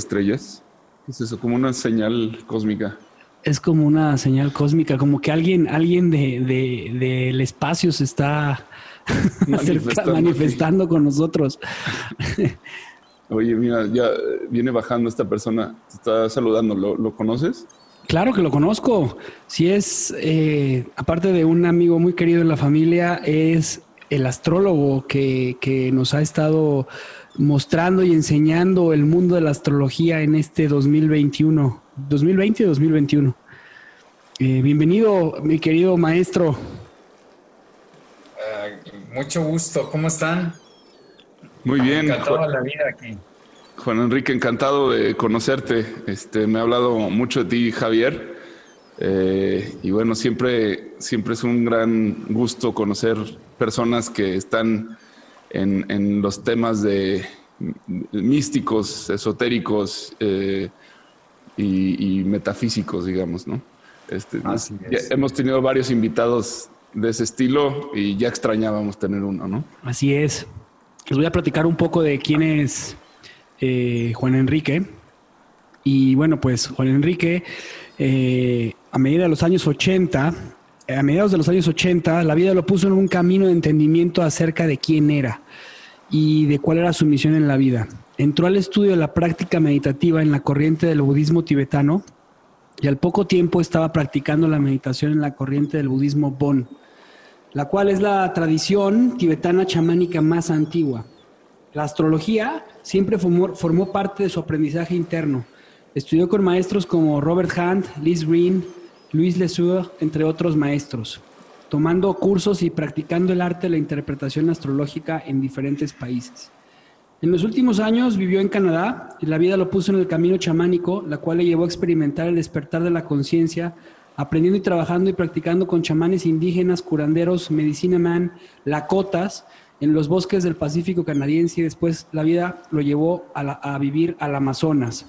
Estrellas? ¿Qué es eso? Como una señal cósmica. Es como una señal cósmica, como que alguien, alguien del de, espacio se está manifestando, con nosotros. Oye, mira, ya viene bajando esta persona, te está saludando, ¿lo, conoces? Claro que lo conozco. Si es, eh, aparte de un amigo muy querido en la familia, es el astrólogo que, que nos ha estado mostrando y enseñando el mundo de la astrología en este 2021, 2020 y 2021. Eh, bienvenido, mi querido maestro. Eh, mucho gusto, ¿cómo están? Muy bien. Encantado la vida aquí. Juan Enrique, encantado de conocerte. Este, me ha hablado mucho de ti, Javier. Eh, y bueno, siempre, siempre es un gran gusto conocer personas que están en, los temas de místicos, esotéricos eh, y, metafísicos, digamos, ¿no? Este, hemos tenido varios invitados de ese estilo y ya extrañábamos tener uno, ¿no? Así es. Les voy a platicar un poco de quién es eh, Juan Enrique. Y bueno, pues Juan Enrique, eh, a medida de los años 80, a mediados de los años 80, la vida lo puso en un camino de entendimiento acerca de quién era y de cuál era su misión en la vida. Entró al estudio de la práctica meditativa en la corriente del budismo tibetano y al poco tiempo estaba practicando la meditación en la corriente del budismo Bon, la cual es la tradición tibetana chamánica más antigua. La astrología siempre formó, formó parte de su aprendizaje interno. Estudió con maestros como Robert Hunt, Liz Green, Luis Lesueur, entre otros maestros, tomando cursos y practicando el arte de la interpretación astrológica en diferentes países. En los últimos años vivió en Canadá y la vida lo puso en el camino chamánico, la cual le llevó a experimentar el despertar de la conciencia, aprendiendo y trabajando y practicando con chamanes indígenas, curanderos, medicina man, lakotas, en los bosques del Pacífico canadiense y después la vida lo llevó a, a vivir al Amazonas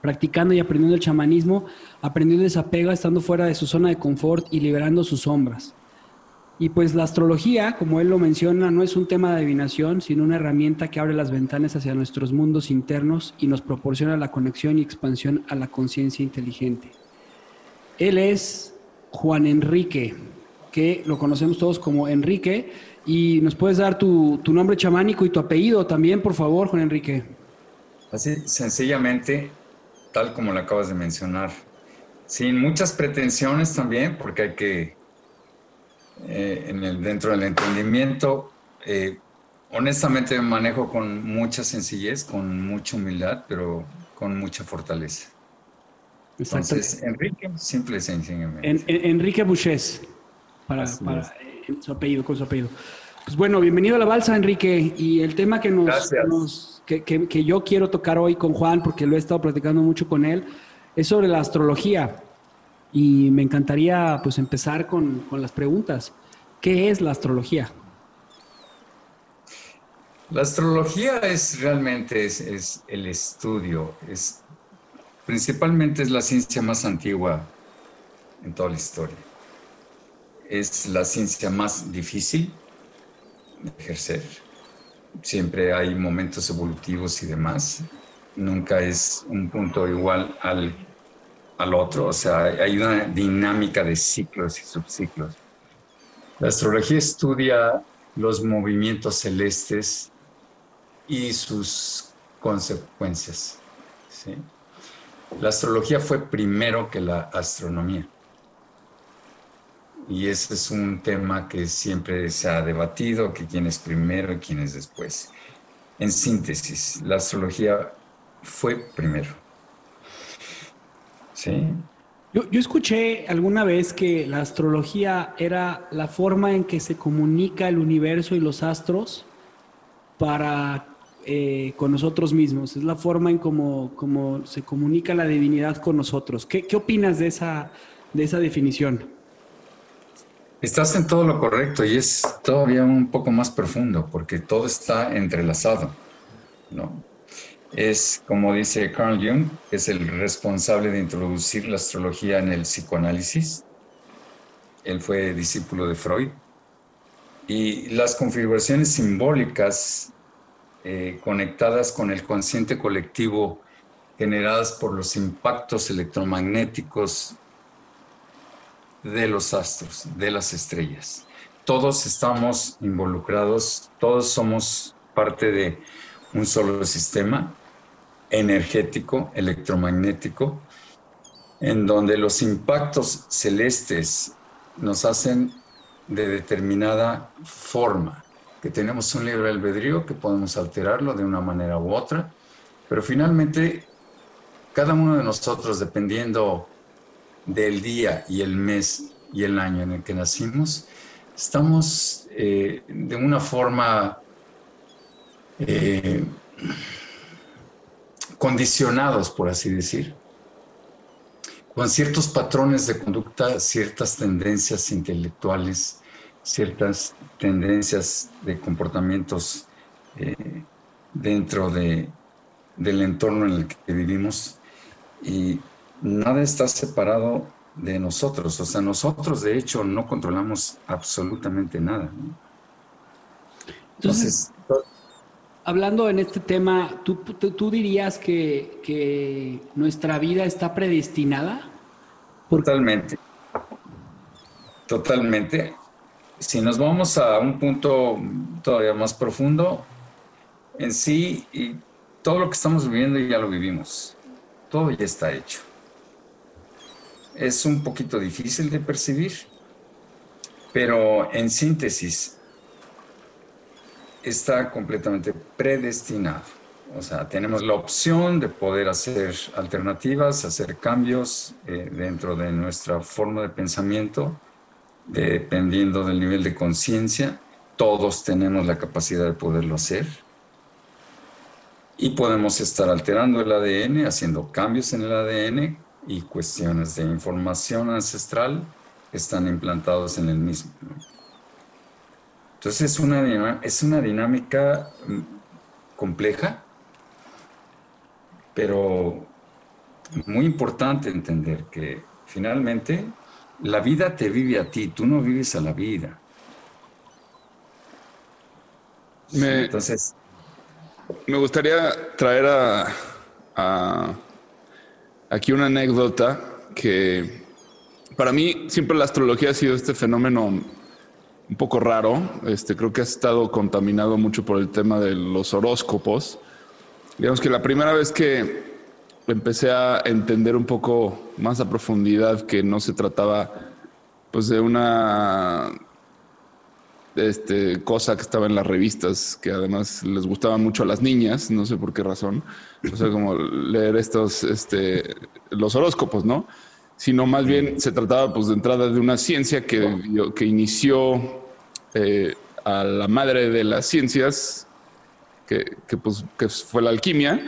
practicando y aprendiendo el chamanismo, aprendió el desapego estando fuera de su zona de confort y liberando sus sombras. Y pues la astrología, como él lo menciona, no es un tema de adivinación, sino una herramienta que abre las ventanas hacia nuestros mundos internos y nos proporciona la conexión y expansión a la conciencia inteligente. Él es Juan Enrique, que lo conocemos todos como Enrique, y nos puedes dar tu, tu nombre chamánico y tu apellido también, por favor, Juan Enrique. Así, sencillamente, tal como lo acabas de mencionar. Sin muchas pretensiones también, porque hay que, eh, en el, dentro del entendimiento, eh, honestamente me manejo con mucha sencillez, con mucha humildad, pero con mucha fortaleza. Entonces, Enrique, simple sencillamente. Enrique Bouchés, para, su apellido, con su apellido. Pues bueno, bienvenido a la balsa, Enrique. Y el tema que nos, nos, que, que, yo quiero tocar hoy con Juan, porque lo he estado platicando mucho con él, es sobre la astrología. Y me encantaría pues empezar con, con las preguntas. ¿Qué es la astrología? La astrología es realmente es, es, el estudio, es principalmente es la ciencia más antigua en toda la historia. Es la ciencia más difícil de ejercer siempre hay momentos evolutivos y demás. Nunca es un punto igual al, al otro, o sea, hay una dinámica de ciclos y subciclos. La astrología estudia los movimientos celestes y sus consecuencias. La astrología fue primero que la astronomía. Y ese es un tema que siempre se ha debatido, que quién es primero y quién es después. En síntesis, la astrología fue primero. ¿Sí? Yo, escuché alguna vez que la astrología era la forma en que se comunica el universo y los astros para eh, con nosotros mismos. Es la forma en cómo, como se comunica la divinidad con nosotros. ¿Qué, qué opinas de esa, de esa definición? Estás en todo lo correcto y es todavía un poco más profundo porque todo está entrelazado, ¿no? Es, como dice Carl Jung, es el responsable de introducir la astrología en el psicoanálisis. Él fue discípulo de Freud. Y las configuraciones simbólicas eh, conectadas con el consciente colectivo generadas por los impactos electromagnéticos de los astros, de las estrellas. Todos estamos involucrados, todos somos parte de un solo sistema energético, electromagnético, en donde los impactos celestes nos hacen de determinada forma, que tenemos un libre albedrío, que podemos alterarlo de una manera u otra, pero finalmente cada uno de nosotros, dependiendo del día y el mes y el año en el que nacimos, estamos eh, de una forma eh, condicionados, por así decir, con ciertos patrones de conducta, ciertas tendencias intelectuales, ciertas tendencias de comportamientos eh, dentro de, del entorno en el que vivimos. Y nada está separado de nosotros. O sea, nosotros de hecho no controlamos absolutamente nada. Entonces, hablando en este tema, ¿tú, tú, dirías que, que, nuestra vida está predestinada? Totalmente. Totalmente. Si nos vamos a un punto todavía más profundo, en sí, y todo lo que estamos viviendo ya lo vivimos. Todo ya está hecho es un poquito difícil de percibir, pero en síntesis está completamente predestinado. O sea, tenemos la opción de poder hacer alternativas, hacer cambios eh, dentro de nuestra forma de pensamiento, dependiendo del nivel de conciencia. Todos tenemos la capacidad de poderlo hacer. Y podemos estar alterando el ADN, haciendo cambios en el ADN y cuestiones de información ancestral están implantados en el mismo. Entonces es una, es una dinámica mm, compleja, pero muy importante entender que finalmente la vida te vive a ti, tú no vives a la vida. Entonces, me gustaría traer a aquí una anécdota que para mí siempre la astrología ha sido este fenómeno un poco raro. Este, creo que ha estado contaminado mucho por el tema de los horóscopos. Digamos que la primera vez que empecé a entender un poco más a profundidad que no se trataba pues de una este, cosa que estaba en las revistas, que además les gustaba mucho a las niñas, no sé por qué razón. O sea, como leer estos, este, los horóscopos, ¿no? Sino más bien se trataba, pues, de entrada de una ciencia que, que inició eh, a la madre de las ciencias, que, pues, que fue la alquimia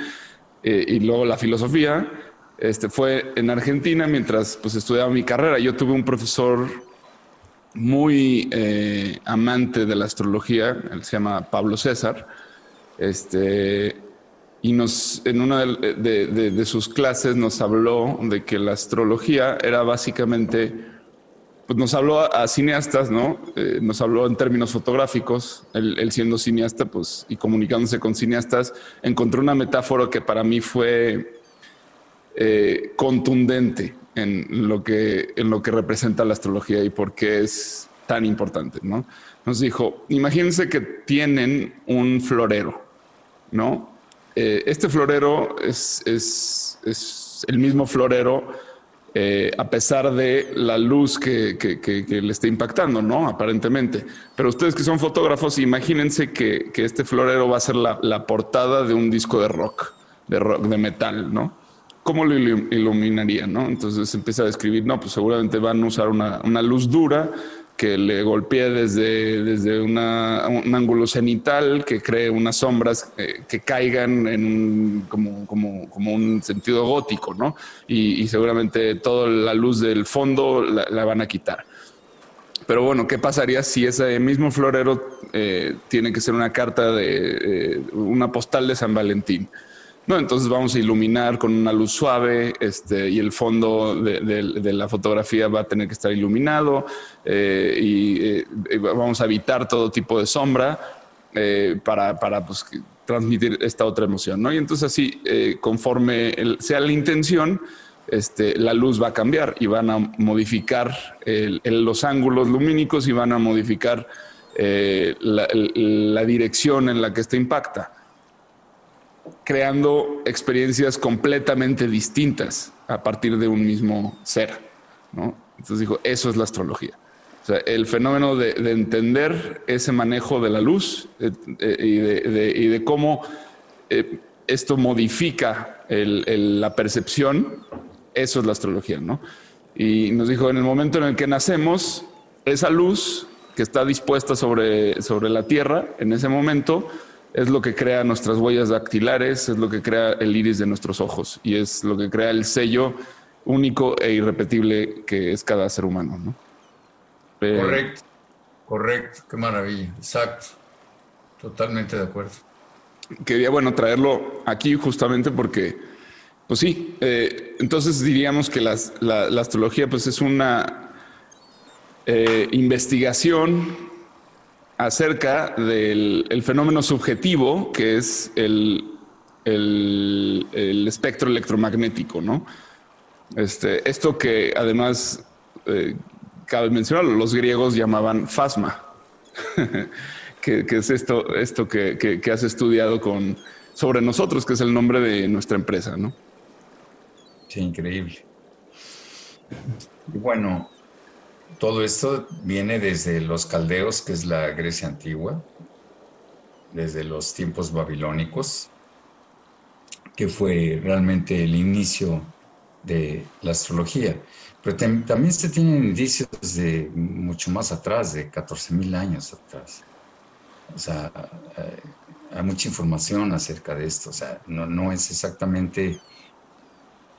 eh, y luego la filosofía, este, fue en Argentina mientras pues, estudiaba mi carrera. Yo tuve un profesor muy eh, amante de la astrología, él se llama Pablo César, este, y nos, en una de, sus clases nos habló de que la astrología era básicamente, pues nos habló a, cineastas, ¿no? Eh, nos habló en términos fotográficos, él, siendo cineasta, pues, y comunicándose con cineastas, encontró una metáfora que para mí fue eh, contundente en lo, que, en lo que representa la astrología y por qué es tan importante, ¿no? Nos dijo, imagínense que tienen un florero, ¿no? Eh, este florero es, el mismo florero eh, a pesar de la luz que, le está impactando, ¿no? Aparentemente. Pero ustedes que son fotógrafos, imagínense que, este florero va a ser la, portada de un disco de rock, de rock, de metal, ¿no? ¿Cómo lo iluminarían, no? Entonces empieza a describir, no, pues seguramente van a usar una, una luz dura que le golpee desde, desde una, un ángulo cenital, que cree unas sombras eh, que caigan en como, como, como, un sentido gótico, ¿no? Y, seguramente toda la luz del fondo la, van a quitar. Pero bueno, ¿qué pasaría si ese mismo florero eh, tiene que ser una carta de eh, una postal de San Valentín? No, entonces vamos a iluminar con una luz suave este, y el fondo de, la fotografía va a tener que estar iluminado eh, y, vamos a evitar todo tipo de sombra eh, para, para pues, transmitir esta otra emoción. ¿no? Y entonces así, eh, conforme sea la intención, este, la luz va a cambiar y van a modificar los ángulos lumínicos y van a modificar la dirección en la que esta impacta creando experiencias completamente distintas a partir de un mismo ser. ¿no? Entonces dijo, eso es la astrología. O sea, el fenómeno de, entender ese manejo de la luz eh, eh, y, de, cómo eh, esto modifica la percepción, eso es la astrología, ¿no? Y nos dijo, en el momento en el que nacemos, esa luz que está dispuesta sobre, sobre la Tierra, en ese momento, es lo que crea nuestras huellas dactilares, es lo que crea el iris de nuestros ojos y es lo que crea el sello único e irrepetible que es cada ser humano. ¿no? Eh, correcto, correcto, qué maravilla, exacto, totalmente de acuerdo. Quería, bueno, traerlo aquí justamente porque, pues sí, eh, entonces diríamos que la, astrología pues es una eh, investigación acerca del fenómeno subjetivo que es el, espectro electromagnético, ¿no? Este, esto que además, eh, cabe mencionarlo, los griegos llamaban fasma, que, es esto, esto que, has estudiado con, sobre nosotros, que es el nombre de nuestra empresa, ¿no? Sí, increíble. Bueno, todo esto viene desde los caldeos, que es la Grecia antigua, desde los tiempos babilónicos, que fue realmente el inicio de la astrología. Pero también se tienen indicios de mucho más atrás, de 14.000 años atrás. O sea, hay mucha información acerca de esto. O sea, no, no es exactamente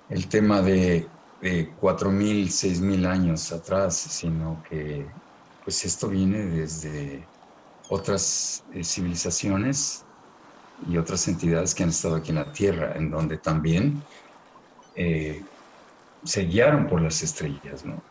el tema de de 4.000, 6.000 años atrás, sino que pues esto viene desde otras eh, civilizaciones y otras entidades que han estado aquí en la Tierra, en donde también eh, se guiaron por las estrellas, ¿no?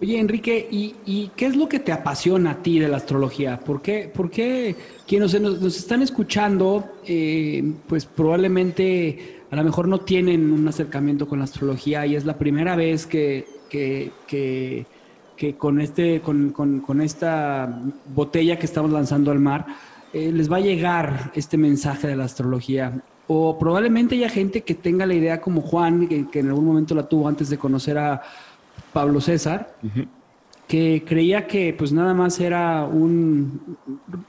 Oye, Enrique, ¿y, qué es lo que te apasiona a ti de la astrología? ¿Por qué, por qué quienes nos, están escuchando, eh, pues probablemente a lo mejor no tienen un acercamiento con la astrología y es la primera vez que, que, que, con, este, con, con, esta botella que estamos lanzando al mar, eh, les va a llegar este mensaje de la astrología. O probablemente haya gente que tenga la idea como Juan, que, en algún momento la tuvo antes de conocer a Pablo César, que creía que pues nada más era un,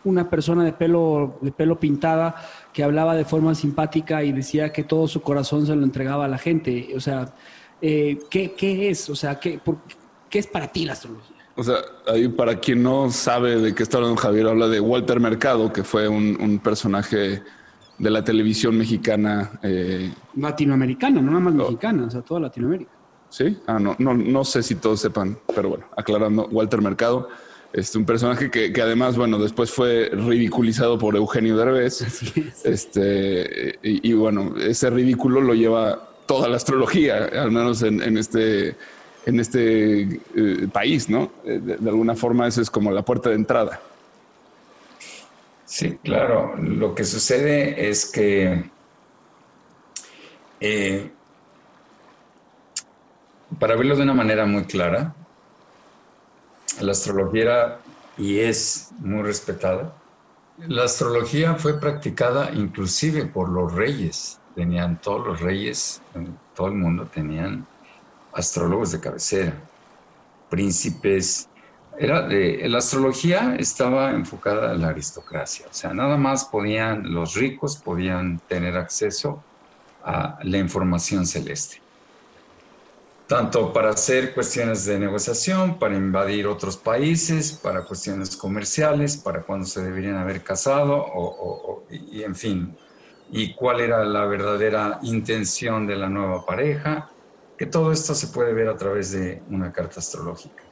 una persona de pelo, de pelo pintada que hablaba de forma simpática y decía que todo su corazón se lo entregaba a la gente. O sea, eh, ¿qué, es? O sea, ¿qué, ¿qué es para ti la astrología? O sea, ahí para quien no sabe de qué está hablando Javier, habla de Walter Mercado, que fue un, personaje de la televisión mexicana. Eh, Latinoamericana, no nada más mexicana, o sea, toda Latinoamérica. Sí, ah, no, no, no sé si todos sepan, pero bueno, aclarando, Walter Mercado, este, un personaje que, además, bueno, después fue ridiculizado por Eugenio Derbez. Este, y, bueno, ese ridículo lo lleva toda la astrología, al menos en, este, en este eh, país, ¿no? Eh, de, alguna forma, esa es como la puerta de entrada. Sí, claro. Lo que sucede es que eh, para verlo de una manera muy clara, la astrología era y es muy respetada. La astrología fue practicada inclusive por los reyes. Tenían todos los reyes en todo el mundo tenían astrólogos de cabecera, príncipes. Era de, la astrología estaba enfocada a la aristocracia, o sea, nada más podían los ricos podían tener acceso a la información celeste tanto para hacer cuestiones de negociación, para invadir otros países, para cuestiones comerciales, para cuando se deberían haber casado, o, y en fin, y cuál era la verdadera intención de la nueva pareja, que todo esto se puede ver a través de una carta astrológica.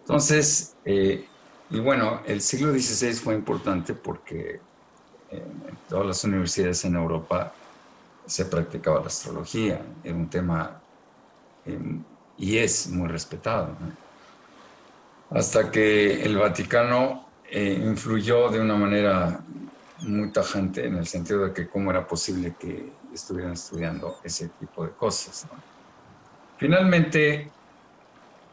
Entonces, eh, y bueno, el siglo XVI fue importante porque en todas las universidades en Europa se practicaba la astrología, era un tema y es muy respetado. Hasta que el Vaticano eh, influyó de una manera muy tajante en el sentido de que cómo era posible que estuvieran estudiando ese tipo de cosas. Finalmente,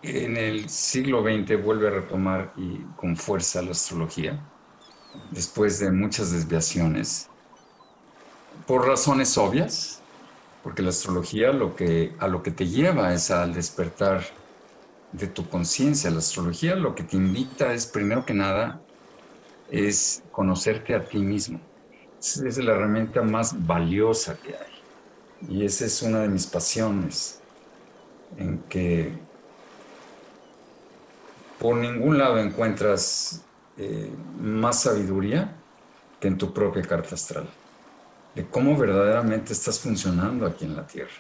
en el siglo XX vuelve a retomar y con fuerza la astrología, después de muchas desviaciones, por razones obvias, porque la astrología a lo que te lleva es al despertar de tu conciencia. La astrología lo que te invita es, primero que nada, es conocerte a ti mismo. Esa es la herramienta más valiosa que hay. Y esa es una de mis pasiones, en que por ningún lado encuentras eh, más sabiduría que en tu propia carta astral de cómo verdaderamente estás funcionando aquí en la Tierra,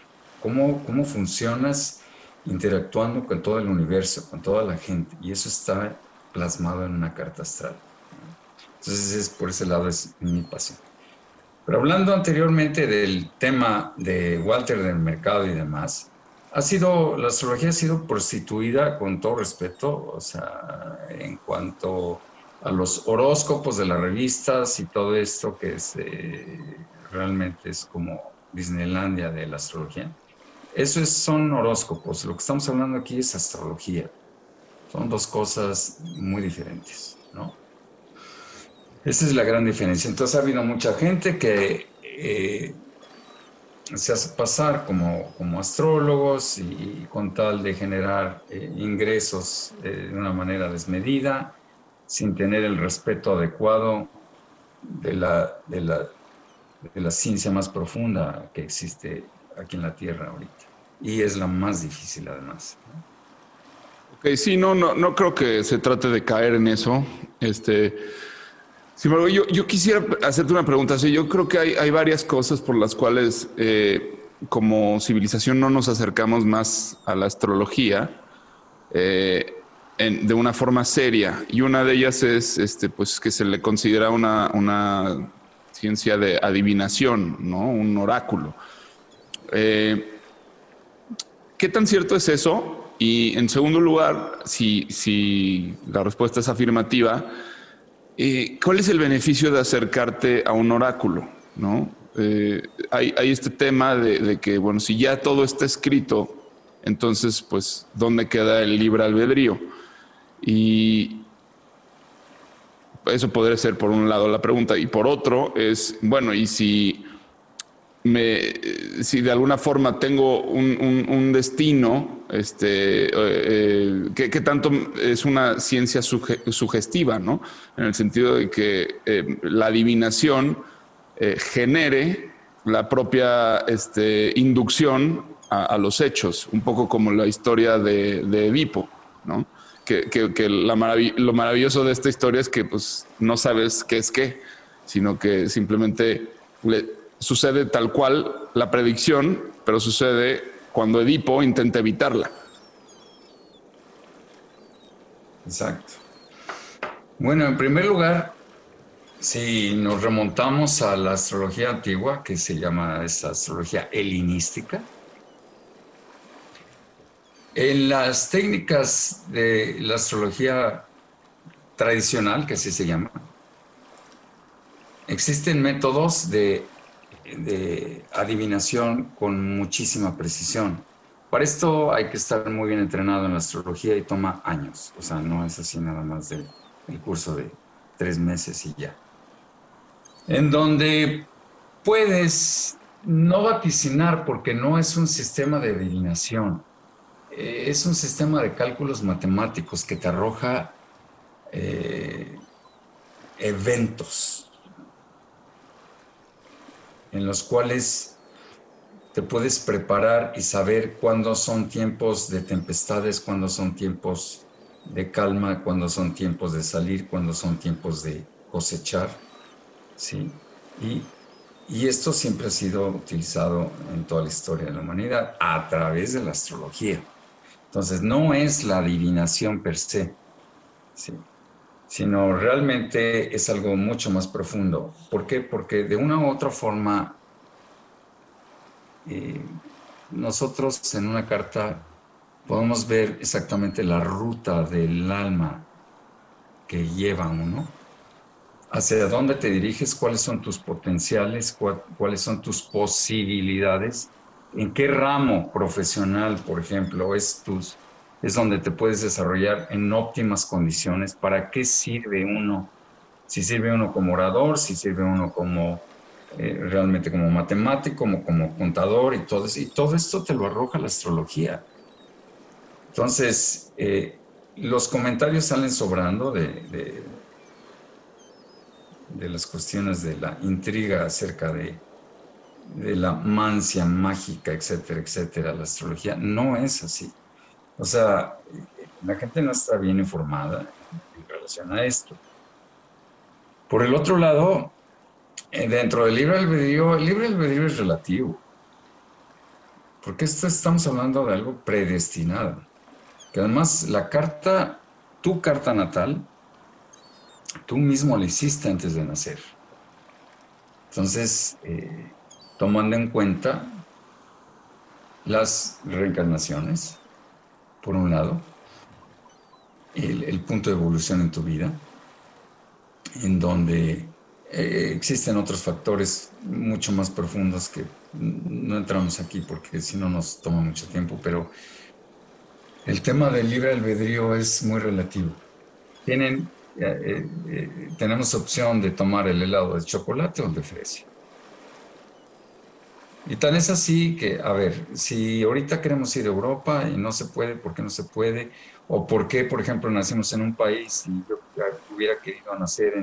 cómo, cómo funcionas interactuando con todo el universo, con toda la gente, y eso está plasmado en una carta astral. Entonces, es, por ese lado es mi pasión. Pero hablando anteriormente del tema de Walter del mercado y demás, ha sido, la astrología ha sido prostituida con todo respeto, o sea, en cuanto a los horóscopos de las revistas y todo esto que es realmente es como Disneylandia de la astrología. Eso es, son horóscopos, lo que estamos hablando aquí es astrología. Son dos cosas muy diferentes, ¿no? Esa es la gran diferencia. Entonces ha habido mucha gente que eh, se hace pasar como, como astrólogos y, con tal de generar eh, ingresos eh, de una manera desmedida, sin tener el respeto adecuado de la, de la de la ciencia más profunda que existe aquí en la Tierra ahorita. Y es la más difícil además. Ok, sí, no, no, no creo que se trate de caer en eso. Este, yo, yo quisiera hacerte una pregunta. Sí, yo creo que hay, hay varias cosas por las cuales eh, como civilización no nos acercamos más a la astrología eh, de una forma seria. Y una de ellas es este, pues, que se le considera una, una ciencia de adivinación, ¿no? Un oráculo. Eh, ¿Qué tan cierto es eso? Y en segundo lugar, si, si la respuesta es afirmativa, eh, ¿cuál es el beneficio de acercarte a un oráculo? ¿no? Eh, hay, este tema de, de, que, bueno, si ya todo está escrito, entonces, pues, ¿dónde queda el libre albedrío? Y, eso podría ser por un lado la pregunta. Y por otro es, bueno, y si me, si de alguna forma tengo un, destino, este, eh, eh, ¿qué, tanto es una ciencia sugestiva, ¿no? En el sentido de que eh, la adivinación genere la propia este, inducción a, los hechos, un poco como la historia de, de Edipo, ¿no? Que, que, lo maravilloso de esta historia es que pues no sabes qué es qué, sino que simplemente le sucede tal cual la predicción, pero sucede cuando Edipo intenta evitarla. Exacto. Bueno, en primer lugar, si nos remontamos a la astrología antigua, que se llama esa astrología helenística, en las técnicas de la astrología tradicional, que así se llama, existen métodos de, adivinación con muchísima precisión. Para esto hay que estar muy bien entrenado en la astrología y toma años. O sea, no es así nada más del curso de tres meses y ya. En donde puedes no vaticinar porque no es un sistema de adivinación eh, es un sistema de cálculos matemáticos que te arroja eh, eventos en los cuales te puedes preparar y saber cuándo son tiempos de tempestades, cuándo son tiempos de calma, cuándo son tiempos de salir, cuándo son tiempos de cosechar. ¿sí? Y, y esto siempre ha sido utilizado en toda la historia de la humanidad a través de la astrología. Entonces, no es la adivinación per se, sino realmente es algo mucho más profundo. ¿Por qué? Porque de una u otra forma, eh, nosotros en una carta podemos ver exactamente la ruta del alma que lleva uno, hacia dónde te diriges, cuáles son tus potenciales, cuáles son tus posibilidades en qué ramo profesional, por ejemplo, es, tus, es donde te puedes desarrollar en óptimas condiciones, para qué sirve uno, si sirve uno como orador, si sirve uno como eh, realmente como matemático, como, como contador y todo, y todo esto te lo arroja la astrología. Entonces, eh, los comentarios salen sobrando de, de, de las cuestiones de la intriga acerca de de la mancia mágica, etcétera, etcétera, la astrología, no es así. O sea, la gente no está bien informada en relación a esto. Por el otro lado, eh, dentro del libre albedrío, el libre albedrío es relativo. Porque estamos hablando de algo predestinado. Que además la carta, tu carta natal, tú mismo la hiciste antes de nacer. Entonces, eh, tomando en cuenta las reencarnaciones, por un lado, el, punto de evolución en tu vida, en donde eh, existen otros factores mucho más profundos que no entramos aquí porque si no nos toma mucho tiempo, pero el tema del libre albedrío es muy relativo. Tienen, eh, eh, tenemos opción de tomar el helado de chocolate o de fresa. Y tal es así que, a ver, si ahorita queremos ir a Europa y no se puede, ¿por qué no se puede? O por qué, por ejemplo, nacimos en un país y yo hubiera querido nacer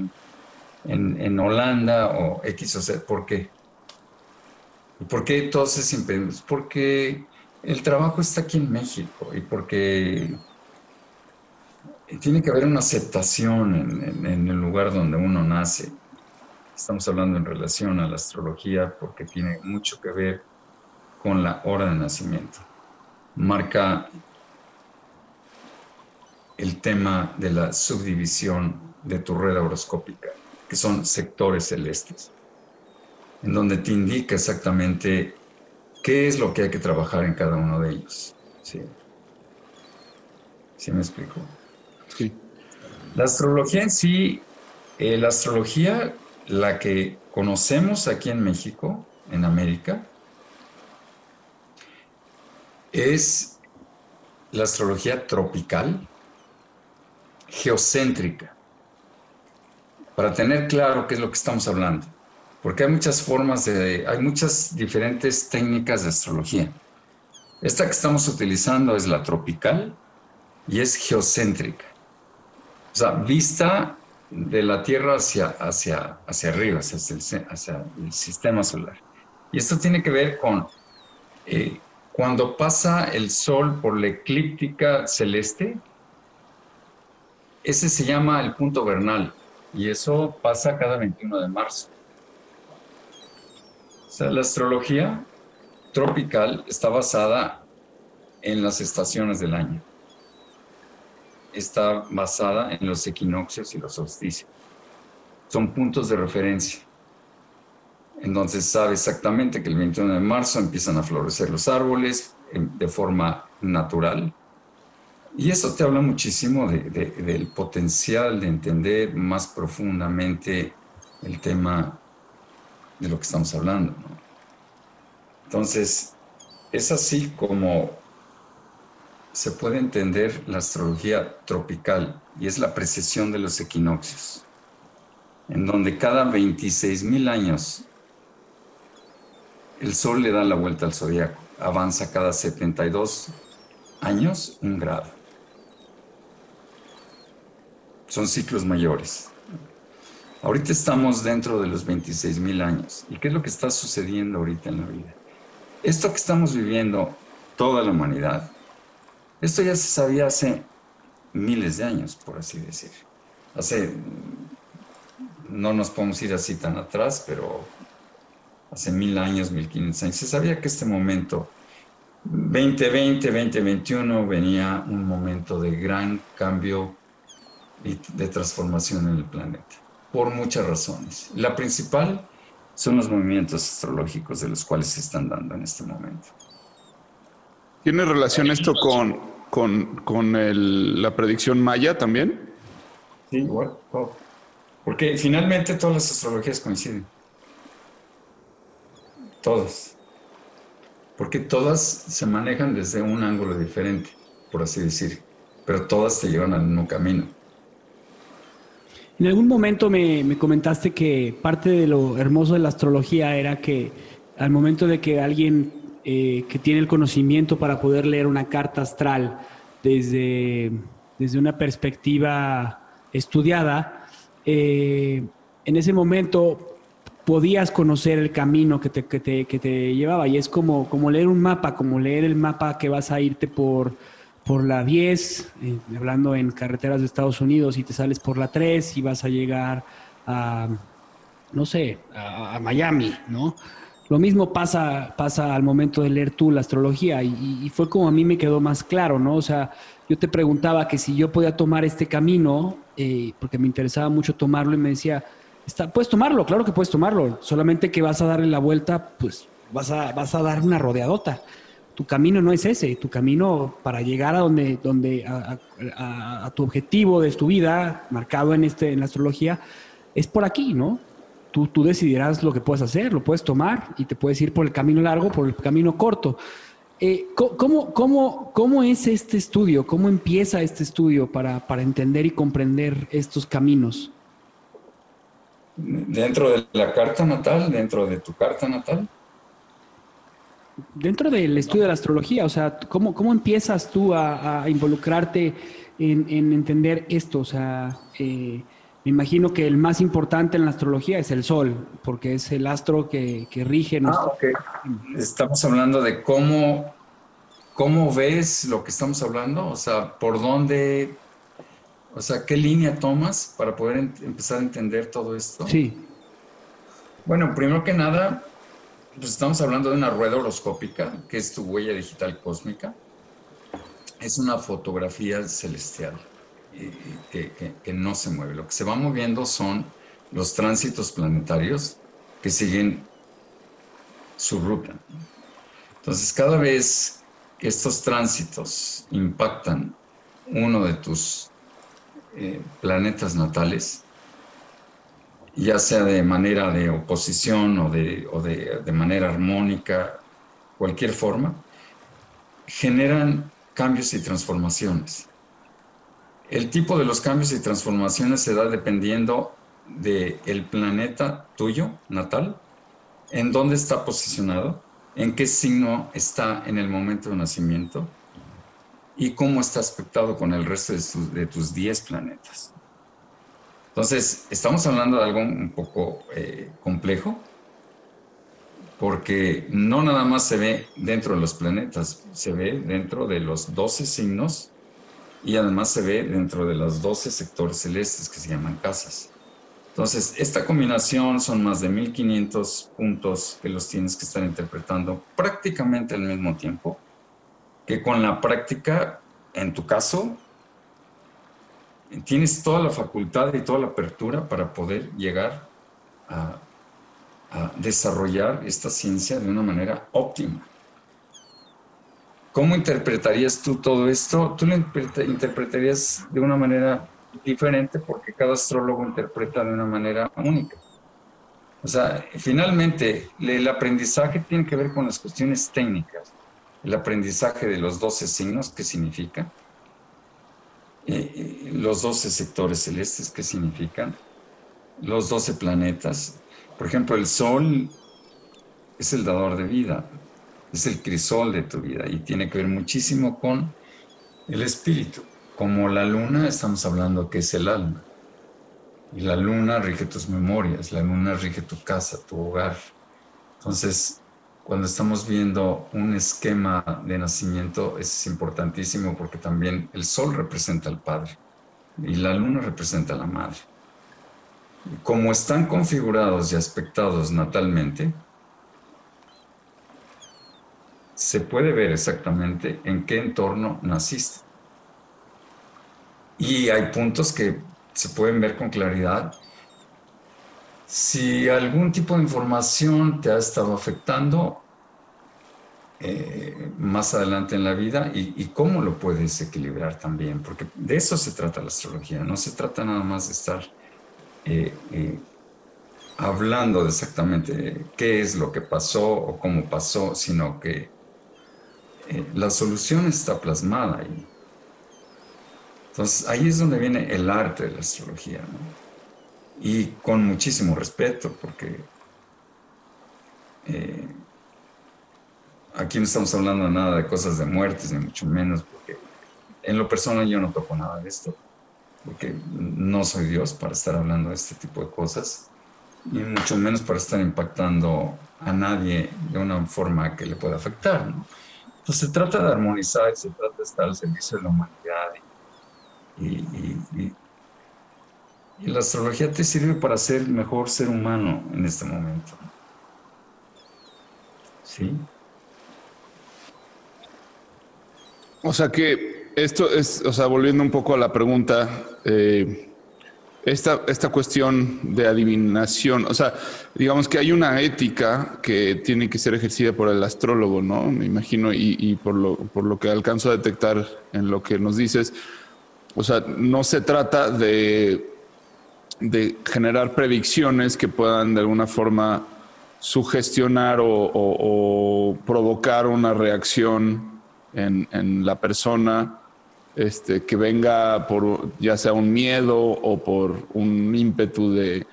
en, en, Holanda o X o Z, ¿por qué? ¿Por qué todos esos impedimentos? Porque el trabajo está aquí en México y porque tiene que haber una aceptación en, en el lugar donde uno nace. Estamos hablando en relación a la astrología porque tiene mucho que ver con la hora de nacimiento. Marca el tema de la subdivisión de tu red horoscópica, que son sectores celestes, en donde te indica exactamente qué es lo que hay que trabajar en cada uno de ellos. ¿Sí, ¿Sí me explico? Sí. La astrología en sí, eh, la astrología la que conocemos aquí en México, en América, es la astrología tropical, geocéntrica, para tener claro qué es lo que estamos hablando, porque hay muchas formas de, hay muchas diferentes técnicas de astrología. Esta que estamos utilizando es la tropical y es geocéntrica. O sea, vista de la Tierra hacia, hacia, hacia arriba, hacia el, hacia el sistema solar. Y esto tiene que ver con eh, cuando pasa el Sol por la eclíptica celeste, ese se llama el punto vernal y eso pasa cada 21 de marzo. O sea, la astrología tropical está basada en las estaciones del año. Está basada en los equinoccios y los solsticios. Son puntos de referencia. Entonces sabe exactamente que el 21 de marzo empiezan a florecer los árboles de forma natural. Y eso te habla muchísimo del potencial de entender más profundamente el tema de lo que estamos hablando. Entonces, es así como se puede entender la astrología tropical y es la precesión de los equinoccios, en donde cada 26 mil años el Sol le da la vuelta al zodiaco, avanza cada 72 años un grado. Son ciclos mayores. Ahorita estamos dentro de los 26 mil años. ¿Y qué es lo que está sucediendo ahorita en la vida? Esto que estamos viviendo, toda la humanidad, esto ya se sabía hace miles de años, por así decir. Hace, no nos podemos ir así tan atrás, pero hace mil años, mil quinientos años, se sabía que este momento, 2020, 2021, venía un momento de gran cambio y de transformación en el planeta, por muchas razones. La principal son los movimientos astrológicos de los cuales se están dando en este momento. ¿Tiene relación esto con, con, la predicción maya también? Sí, igual, Porque finalmente todas las astrologías coinciden. Todas. Porque todas se manejan desde un ángulo diferente, por así decir. Pero todas te llevan al mismo camino. En algún momento me, comentaste que parte de lo hermoso de la astrología era que al momento de que alguien eh, que tiene el conocimiento para poder leer una carta astral desde, desde una perspectiva estudiada, eh, en ese momento podías conocer el camino que te, que te, que te llevaba. Y es como, como leer un mapa, como leer el mapa que vas a irte por, por la 10, eh, hablando en carreteras de Estados Unidos, y te sales por la 3 y vas a llegar a, no sé, a, Miami, ¿no? Lo mismo pasa, pasa al momento de leer tú la astrología y, fue como a mí me quedó más claro, ¿no? O sea, yo te preguntaba que si yo podía tomar este camino, eh, porque me interesaba mucho tomarlo y me decía, puedes tomarlo, claro que puedes tomarlo, solamente que vas a darle la vuelta, pues vas a, vas a dar una rodeadota. Tu camino no es ese, tu camino para llegar a donde, donde a, tu objetivo de tu vida, marcado en, este, en la astrología, es por aquí, ¿no? Tú, tú decidirás lo que puedes hacer, lo puedes tomar y te puedes ir por el camino largo, por el camino corto. Eh, ¿cómo, cómo, cómo, es este estudio? ¿Cómo empieza este estudio para, para entender y comprender estos caminos? dentro de la carta natal, dentro de tu carta natal. Dentro del estudio de la astrología, o sea, ¿cómo, cómo empiezas tú a, involucrarte en, entender esto? O sea, eh, me imagino que el más importante en la astrología es el Sol, porque es el astro que, rige. Ah, Estamos hablando de cómo, cómo ves lo que estamos hablando, o sea, por dónde o sea, ¿qué línea tomas para poder empezar a entender todo esto? Sí. Bueno, primero que nada, pues estamos hablando de una rueda horoscópica, que es tu huella digital cósmica. Es una fotografía celestial que, que no se mueve. Lo que se va moviendo son los tránsitos planetarios que siguen su ruta. Entonces, cada vez que estos tránsitos impactan uno de tus eh, planetas natales, ya sea de manera de oposición o, de, o de, de manera armónica, cualquier forma, generan cambios y transformaciones. El tipo de los cambios y transformaciones se da dependiendo del el planeta tuyo, natal, en dónde está posicionado, en qué signo está en el momento de nacimiento, y cómo está aspectado con el resto de, tus 10 planetas. Entonces, estamos hablando de algo un poco eh, complejo, porque no nada más se ve dentro de los planetas, se ve dentro de los 12 signos y además se ve dentro de los 12 sectores celestes que se llaman casas. Entonces, esta combinación son más de 1500 puntos que los tienes que estar interpretando prácticamente al mismo tiempo, que con la práctica, en tu caso, tienes toda la facultad y toda la apertura para poder llegar a, desarrollar esta ciencia de una manera óptima. ¿Cómo interpretarías tú todo esto? Tú lo interpretarías de una manera diferente porque cada astrólogo interpreta de una manera única. O sea, finalmente, el aprendizaje tiene que ver con las cuestiones técnicas. El aprendizaje de los 12 signos, ¿qué significa? Eh, eh, los 12 sectores celestes, ¿qué significan? Los 12 planetas. Por ejemplo, el Sol es el dador de vida, es el crisol de tu vida y tiene que ver muchísimo con el espíritu. Como la luna, estamos hablando que es el alma. Y la luna rige tus memorias, la luna rige tu casa, tu hogar. Entonces, cuando estamos viendo un esquema de nacimiento es importantísimo porque también el sol representa al padre y la luna representa a la madre. Como están configurados y aspectados natalmente, se puede ver exactamente en qué entorno naciste. Y hay puntos que se pueden ver con claridad si algún tipo de información te ha estado afectando eh, más adelante en la vida y, cómo lo puedes equilibrar también, porque de eso se trata la astrología, no se trata nada más de estar eh, eh, hablando exactamente qué es lo que pasó o cómo pasó, sino que la solución está plasmada ahí. Entonces ahí es donde viene el arte de la astrología. ¿no? y con muchísimo respeto, porque eh, aquí no estamos hablando nada de cosas de muertes, ni mucho menos, porque en lo personal yo no toco nada de esto, porque no soy Dios para estar hablando de este tipo de cosas, y mucho menos para estar impactando a nadie de una forma que le pueda afectar. ¿no? Entonces se trata de armonizar, se trata de estar al servicio de la humanidad y y la astrología te sirve para ser mejor ser humano en este momento. ¿Sí? O sea que esto es, o sea, volviendo un poco a la pregunta, eh, esta, esta cuestión de adivinación, o sea, digamos que hay una ética que tiene que ser ejercida por el astrólogo, ¿no? Me imagino, y, por, lo, por lo que alcanzo a detectar en lo que nos dices, o sea, no se trata de de generar predicciones que puedan de alguna forma sugestionar o, provocar una reacción en, la persona este, que venga por ya sea un miedo o por un ímpetu de,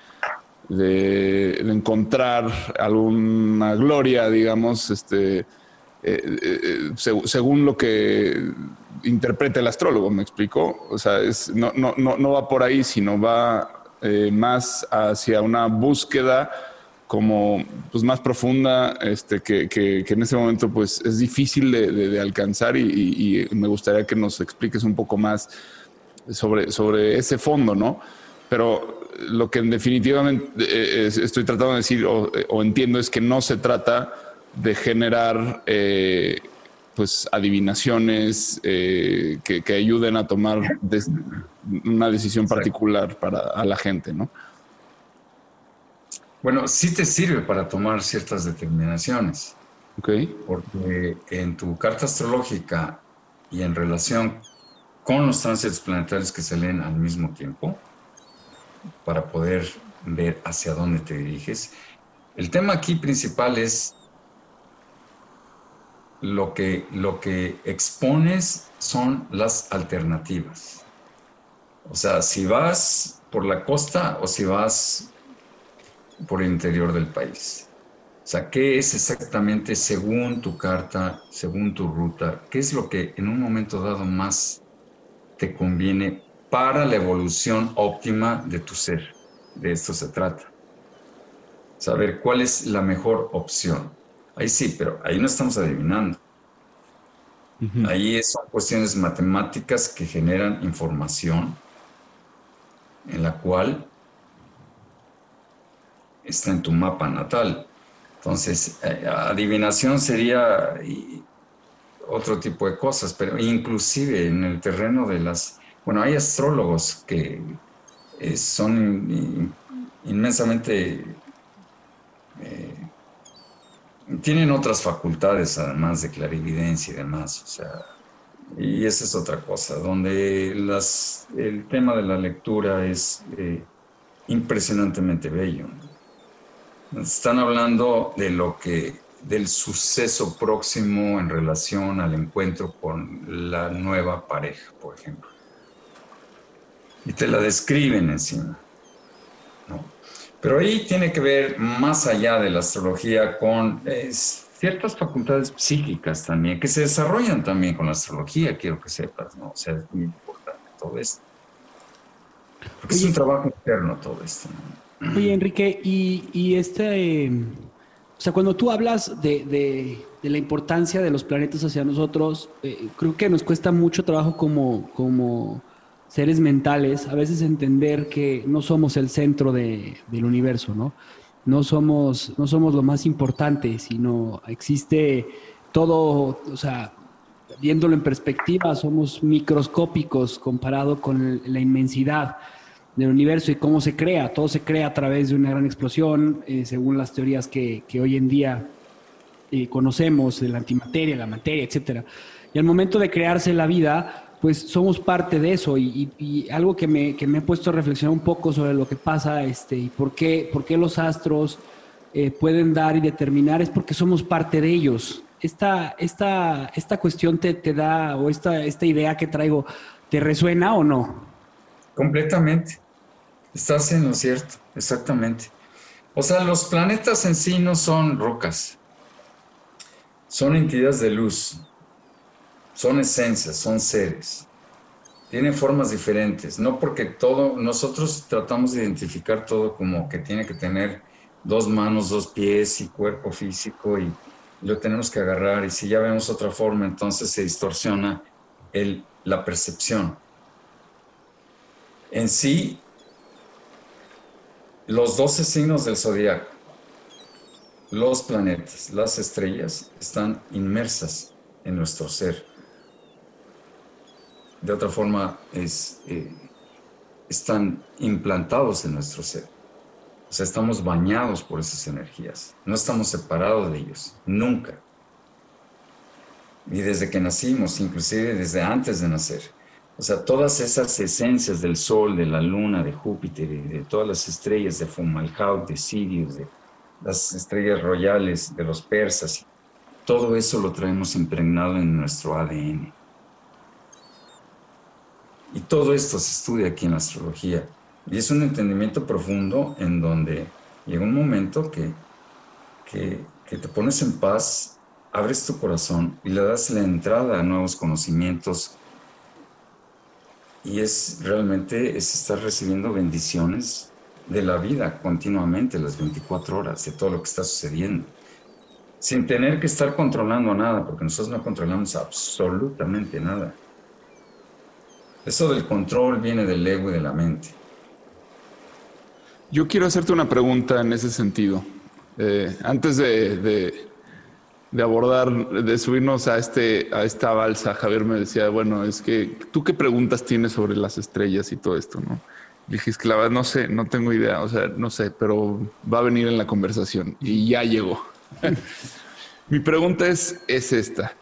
de, encontrar alguna gloria, digamos, este, eh, eh, según lo que interprete el astrólogo, ¿me explico? O sea, no, no, no va por ahí, sino va eh, más hacia una búsqueda como pues más profunda, este, que, que, en ese momento pues es difícil de, alcanzar y, me gustaría que nos expliques un poco más sobre, sobre ese fondo, ¿no? Pero lo que definitivamente eh, estoy tratando de decir o, entiendo es que no se trata de generar eh, pues adivinaciones que, que, ayuden a tomar una decisión particular para a la gente, ¿no? Bueno, sí te sirve para tomar ciertas determinaciones. Ok. Porque en tu carta astrológica y en relación con los tránsitos planetarios que se leen al mismo tiempo, para poder ver hacia dónde te diriges, el tema aquí principal es lo que, lo que expones son las alternativas. O sea, si vas por la costa o si vas por el interior del país. O sea, ¿qué es exactamente según tu carta, según tu ruta? ¿Qué es lo que en un momento dado más te conviene para la evolución óptima de tu ser? De esto se trata. Saber cuál es la mejor opción. Ahí sí, pero ahí no estamos adivinando. Ahí son cuestiones matemáticas que generan información en la cual está en tu mapa natal. Entonces, eh, adivinación sería otro tipo de cosas, pero inclusive en el terreno de las... Bueno, hay astrólogos que eh, son inmensamente... Eh, tienen otras facultades además de clarividencia y demás, o sea, y esa es otra cosa, donde el tema de la lectura es impresionantemente bello. Están hablando de lo que, del suceso próximo en relación al encuentro con la nueva pareja, por ejemplo. Y te la describen encima. Pero ahí tiene que ver más allá de la astrología con ciertas facultades psíquicas también, que se desarrollan también con la astrología, quiero que sepas, ¿no? O sea, es muy importante todo esto. Porque es un trabajo interno todo esto. ¿no? Oye, Enrique, y, este, o sea, cuando tú hablas de, la importancia de los planetas hacia nosotros, eh, creo que nos cuesta mucho trabajo como, como seres mentales, a veces entender que no somos el centro del universo, ¿no? No somos, no somos lo más importante, sino existe todo, o sea, viéndolo en perspectiva, somos microscópicos comparado con la inmensidad del universo y cómo se crea. Todo se crea a través de una gran explosión, eh, según las teorías que, hoy en día eh, conocemos, de la antimateria, la materia, etc. Y al momento de crearse la vida, pues somos parte de eso y, algo que me, que me, he puesto a reflexionar un poco sobre lo que pasa este, y por qué, por qué los astros eh, pueden dar y determinar es porque somos parte de ellos. Esta, esta, esta cuestión te, te da, o esta, esta idea que traigo, ¿te resuena o no? Completamente. Estás en lo cierto, exactamente. O sea, los planetas en sí no son rocas, son entidades de luz, son esencias, son seres. Tienen formas diferentes, no porque todo, nosotros tratamos de identificar todo como que tiene que tener dos manos, dos pies y cuerpo físico y lo tenemos que agarrar y si ya vemos otra forma, entonces se distorsiona la percepción. En sí, los doce signos del zodiaco, los planetas, las estrellas, están inmersas en nuestro ser. De otra forma, es, eh, están implantados en nuestro ser. O sea, estamos bañados por esas energías. No estamos separados de ellos, nunca. Y desde que nacimos, inclusive desde antes de nacer. O sea, todas esas esencias del Sol, de la Luna, de Júpiter, y de todas las estrellas de Fomalhaut, de Sirius, de las estrellas royales, de los persas, todo eso lo traemos impregnado en nuestro ADN. Y todo esto se estudia aquí en la astrología. Y es un entendimiento profundo en donde llega un momento que, que, que te pones en paz, abres tu corazón y le das la entrada a nuevos conocimientos y es realmente es estar recibiendo bendiciones de la vida continuamente, las 24 horas, de todo lo que está sucediendo, sin tener que estar controlando nada, porque nosotros no controlamos absolutamente nada. Eso del control viene del ego y de la mente. Yo quiero hacerte una pregunta en ese sentido. Eh, antes de de abordar, de subirnos a, este, a esta balsa, Javier me decía, bueno, es que tú qué preguntas tienes sobre las estrellas y todo esto, ¿no? Dije, es que la verdad no sé, no tengo idea, o sea, no sé, pero va a venir en la conversación y ya llegó. Mi pregunta es, es esta.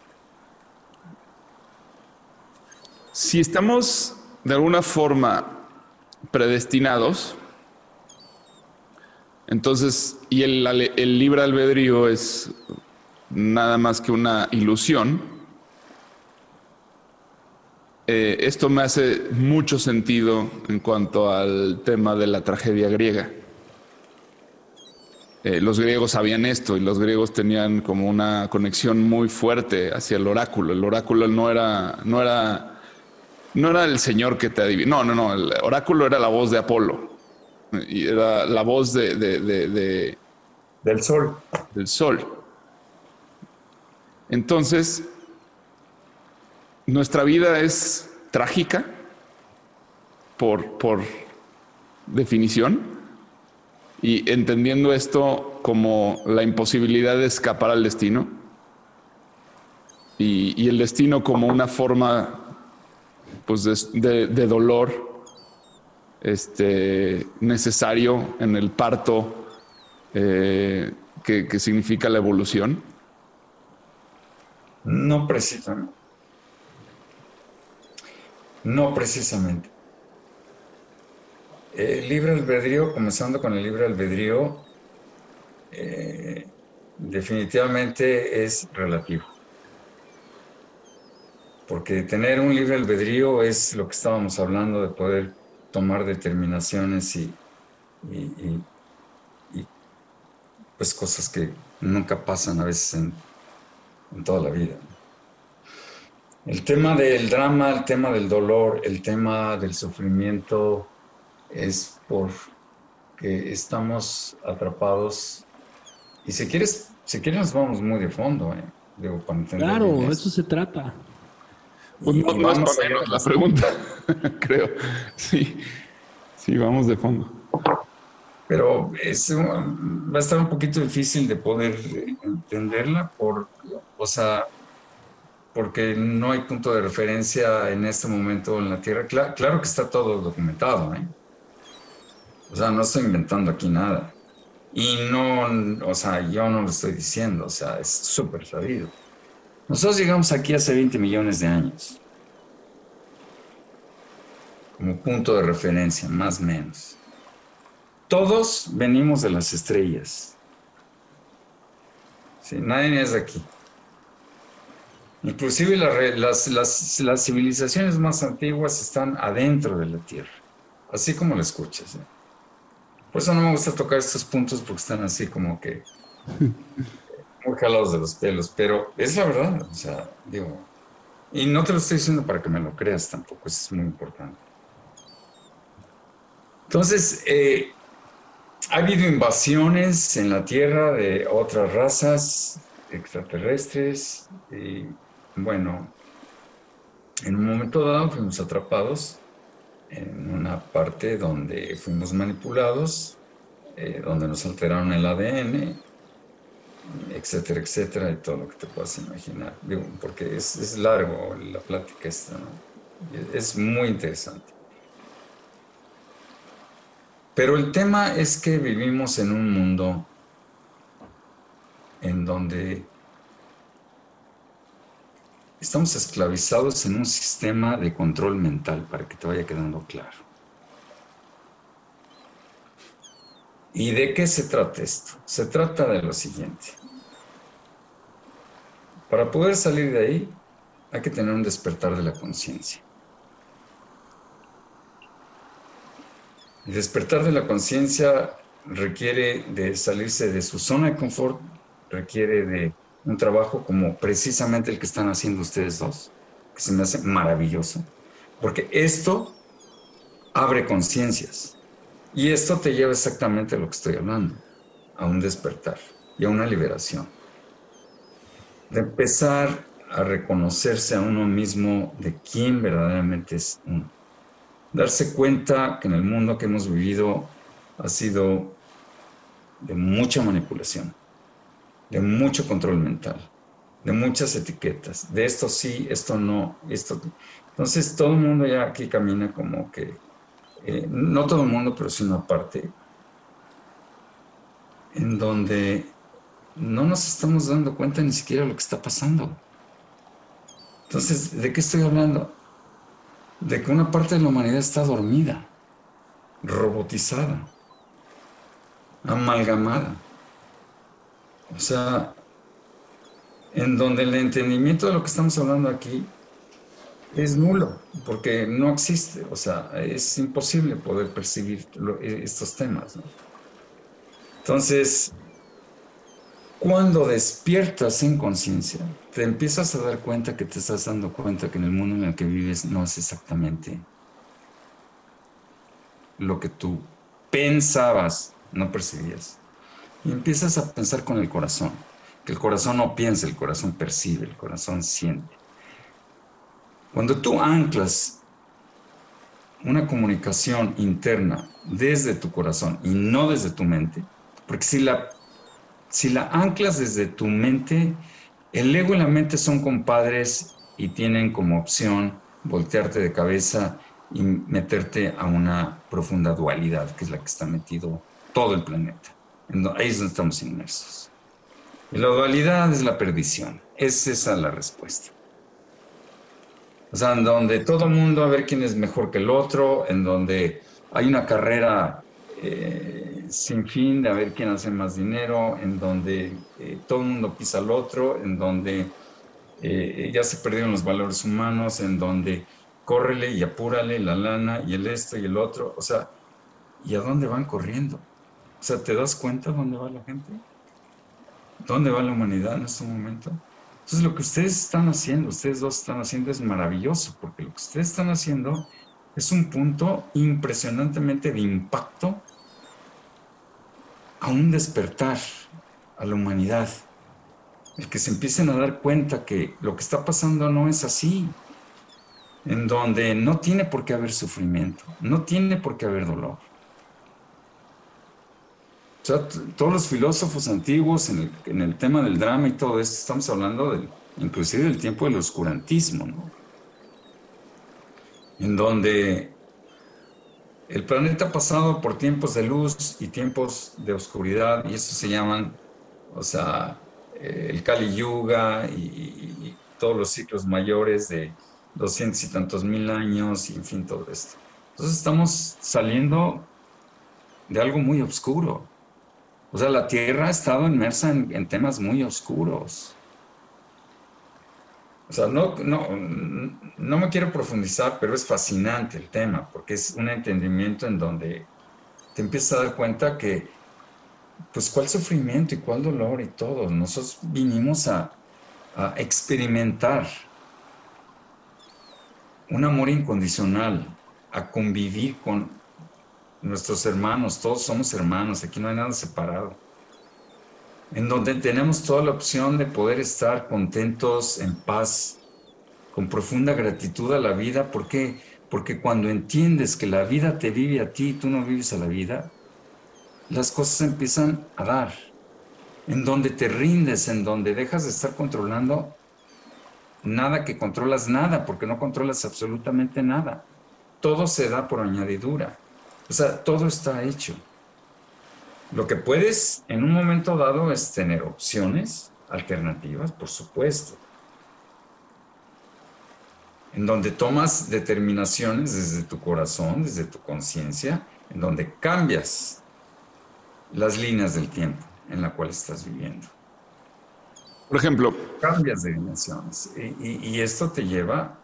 Si estamos de alguna forma predestinados, entonces, y el, el libre albedrío es nada más que una ilusión. Eh, esto me hace mucho sentido en cuanto al tema de la tragedia griega. Eh, los griegos sabían esto y los griegos tenían como una conexión muy fuerte hacia el oráculo. El oráculo no era, no era, no era el señor que te adivina. No, no, no. El oráculo era la voz de Apolo y era la voz de, de del sol. Del sol. Entonces, nuestra vida es trágica por, por definición y entendiendo esto como la imposibilidad de escapar al destino y, el destino como una forma pues de, dolor este, necesario en el parto eh, que, significa la evolución? No precisamente. No precisamente. El libre albedrío, comenzando con el libre albedrío, eh, definitivamente es relativo. Porque tener un libre albedrío es lo que estábamos hablando de poder tomar determinaciones y, pues cosas que nunca pasan a veces en, en toda la vida. El tema del drama, el tema del dolor, el tema del sufrimiento es porque estamos atrapados y si quieres, si quieres nos vamos muy de fondo, ¿eh? Digo, para entender claro, eso se trata. Pues no, no es para menos la pregunta, creo. Sí, sí, vamos de fondo. Pero es, va a estar un poquito difícil de poder entenderla por, o sea, porque no hay punto de referencia en este momento en la Tierra. claro que está todo documentado, ¿eh? O sea, no estoy inventando aquí nada. Y no, o sea, yo no lo estoy diciendo, o sea, es súper sabido. Nosotros llegamos aquí hace 20 millones de años. Como punto de referencia, más o menos. Todos venimos de las estrellas. Nadie es de aquí. Inclusive las, las, civilizaciones más antiguas están adentro de la Tierra, así como lo escuchas. ¿eh? Por eso no me gusta tocar estos puntos porque están así como que muy jalados de los pelos, pero es la verdad, o sea, digo, y no te lo estoy diciendo para que me lo creas tampoco, eso es muy importante. Entonces, eh, ha habido invasiones en la Tierra de otras razas extraterrestres y bueno, en un momento dado fuimos atrapados en una parte donde fuimos manipulados, eh, donde nos alteraron el ADN, etcétera, etcétera, y todo lo que te puedas imaginar. porque es, largo la plática esta, ¿no? Es muy interesante. Pero el tema es que vivimos en un mundo en donde estamos esclavizados en un sistema de control mental, para que te vaya quedando claro. ¿Y de qué se trata esto? Se trata de lo siguiente. Para poder salir de ahí, hay que tener un despertar de la conciencia. Despertar de la conciencia requiere de salirse de su zona de confort, requiere de un trabajo como precisamente el que están haciendo ustedes dos, que se me hace maravilloso, porque esto abre conciencias y esto te lleva exactamente a lo que estoy hablando, a un despertar y a una liberación. De empezar a reconocerse a uno mismo de quién verdaderamente es uno darse cuenta que en el mundo que hemos vivido ha sido de mucha manipulación, de mucho control mental, de muchas etiquetas, de esto sí, esto no, esto. Entonces todo el mundo ya aquí camina como que, eh, no todo el mundo, pero sí una parte, en donde no nos estamos dando cuenta ni siquiera de lo que está pasando. Entonces, ¿de qué estoy hablando? de que una parte de la humanidad está dormida, robotizada, amalgamada. O sea, en donde el entendimiento de lo que estamos hablando aquí es nulo, porque no existe, o sea, es imposible poder percibir estos temas. Entonces, cuando despiertas en conciencia, te empiezas a dar cuenta que te estás dando cuenta que en el mundo en el que vives no es exactamente lo que tú pensabas, no percibías. Y empiezas a pensar con el corazón, que el corazón no piensa, el corazón percibe, el corazón siente. Cuando tú anclas una comunicación interna desde tu corazón y no desde tu mente, porque si la, si la anclas desde tu mente, el ego y la mente son compadres y tienen como opción voltearte de cabeza y meterte a una profunda dualidad, que es la que está metido todo el planeta. Ahí es donde estamos inmersos. La dualidad es la perdición. Es esa la respuesta. O sea, en donde todo mundo a ver quién es mejor que el otro, en donde hay una carrera eh, sin fin de a ver quién hace más dinero, en donde eh, todo el mundo pisa al otro, en donde eh, ya se perdieron los valores humanos, en donde córrele y apúrale la lana y el esto y el otro. O sea, ¿y a dónde van corriendo? Sea, ¿te das cuenta dónde va la gente? ¿Dónde va la humanidad en este momento? Entonces, lo que ustedes están haciendo, ustedes dos están haciendo es maravilloso, porque lo que ustedes están haciendo es un punto impresionantemente de impacto a un despertar a la humanidad. El que se empiecen a dar cuenta que lo que está pasando no es así, en donde no tiene por qué haber sufrimiento, no tiene por qué haber dolor. O sea, todos los filósofos antiguos en el, tema del drama y todo esto, estamos hablando del, inclusive del tiempo del oscurantismo, ¿no? En donde el planeta ha pasado por tiempos de luz y tiempos de oscuridad, y eso se llaman, o sea, eh, el Kali Yuga y todos los ciclos mayores de, doscientos y tantos mil años y en fin todo esto. Entonces estamos saliendo de algo muy oscuro. O sea, la Tierra ha estado inmersa en, temas muy oscuros. O sea, no, no, no me quiero profundizar, pero es fascinante el tema, porque es un entendimiento en donde te empiezas a dar cuenta que, pues, cuál sufrimiento y cuál dolor y todo. Nosotros vinimos a, a experimentar un amor incondicional, a convivir con nuestros hermanos, todos somos hermanos, aquí no hay nada separado, en donde tenemos toda la opción de poder estar contentos, en paz, con profunda gratitud a la vida, ¿por qué? Porque cuando entiendes que la vida te vive a ti y tú no vives a la vida, las cosas empiezan a dar, en donde te rindes, en donde dejas de estar controlando nada que controlas nada, porque no controlas absolutamente nada. Todo se da por añadidura. O sea, todo está hecho. Lo que puedes en un momento dado es tener opciones alternativas, por supuesto, en donde tomas determinaciones desde tu corazón, desde tu conciencia, en donde cambias las líneas del tiempo en la cual estás viviendo. Por ejemplo. Cambias de dimensiones. Y, esto te lleva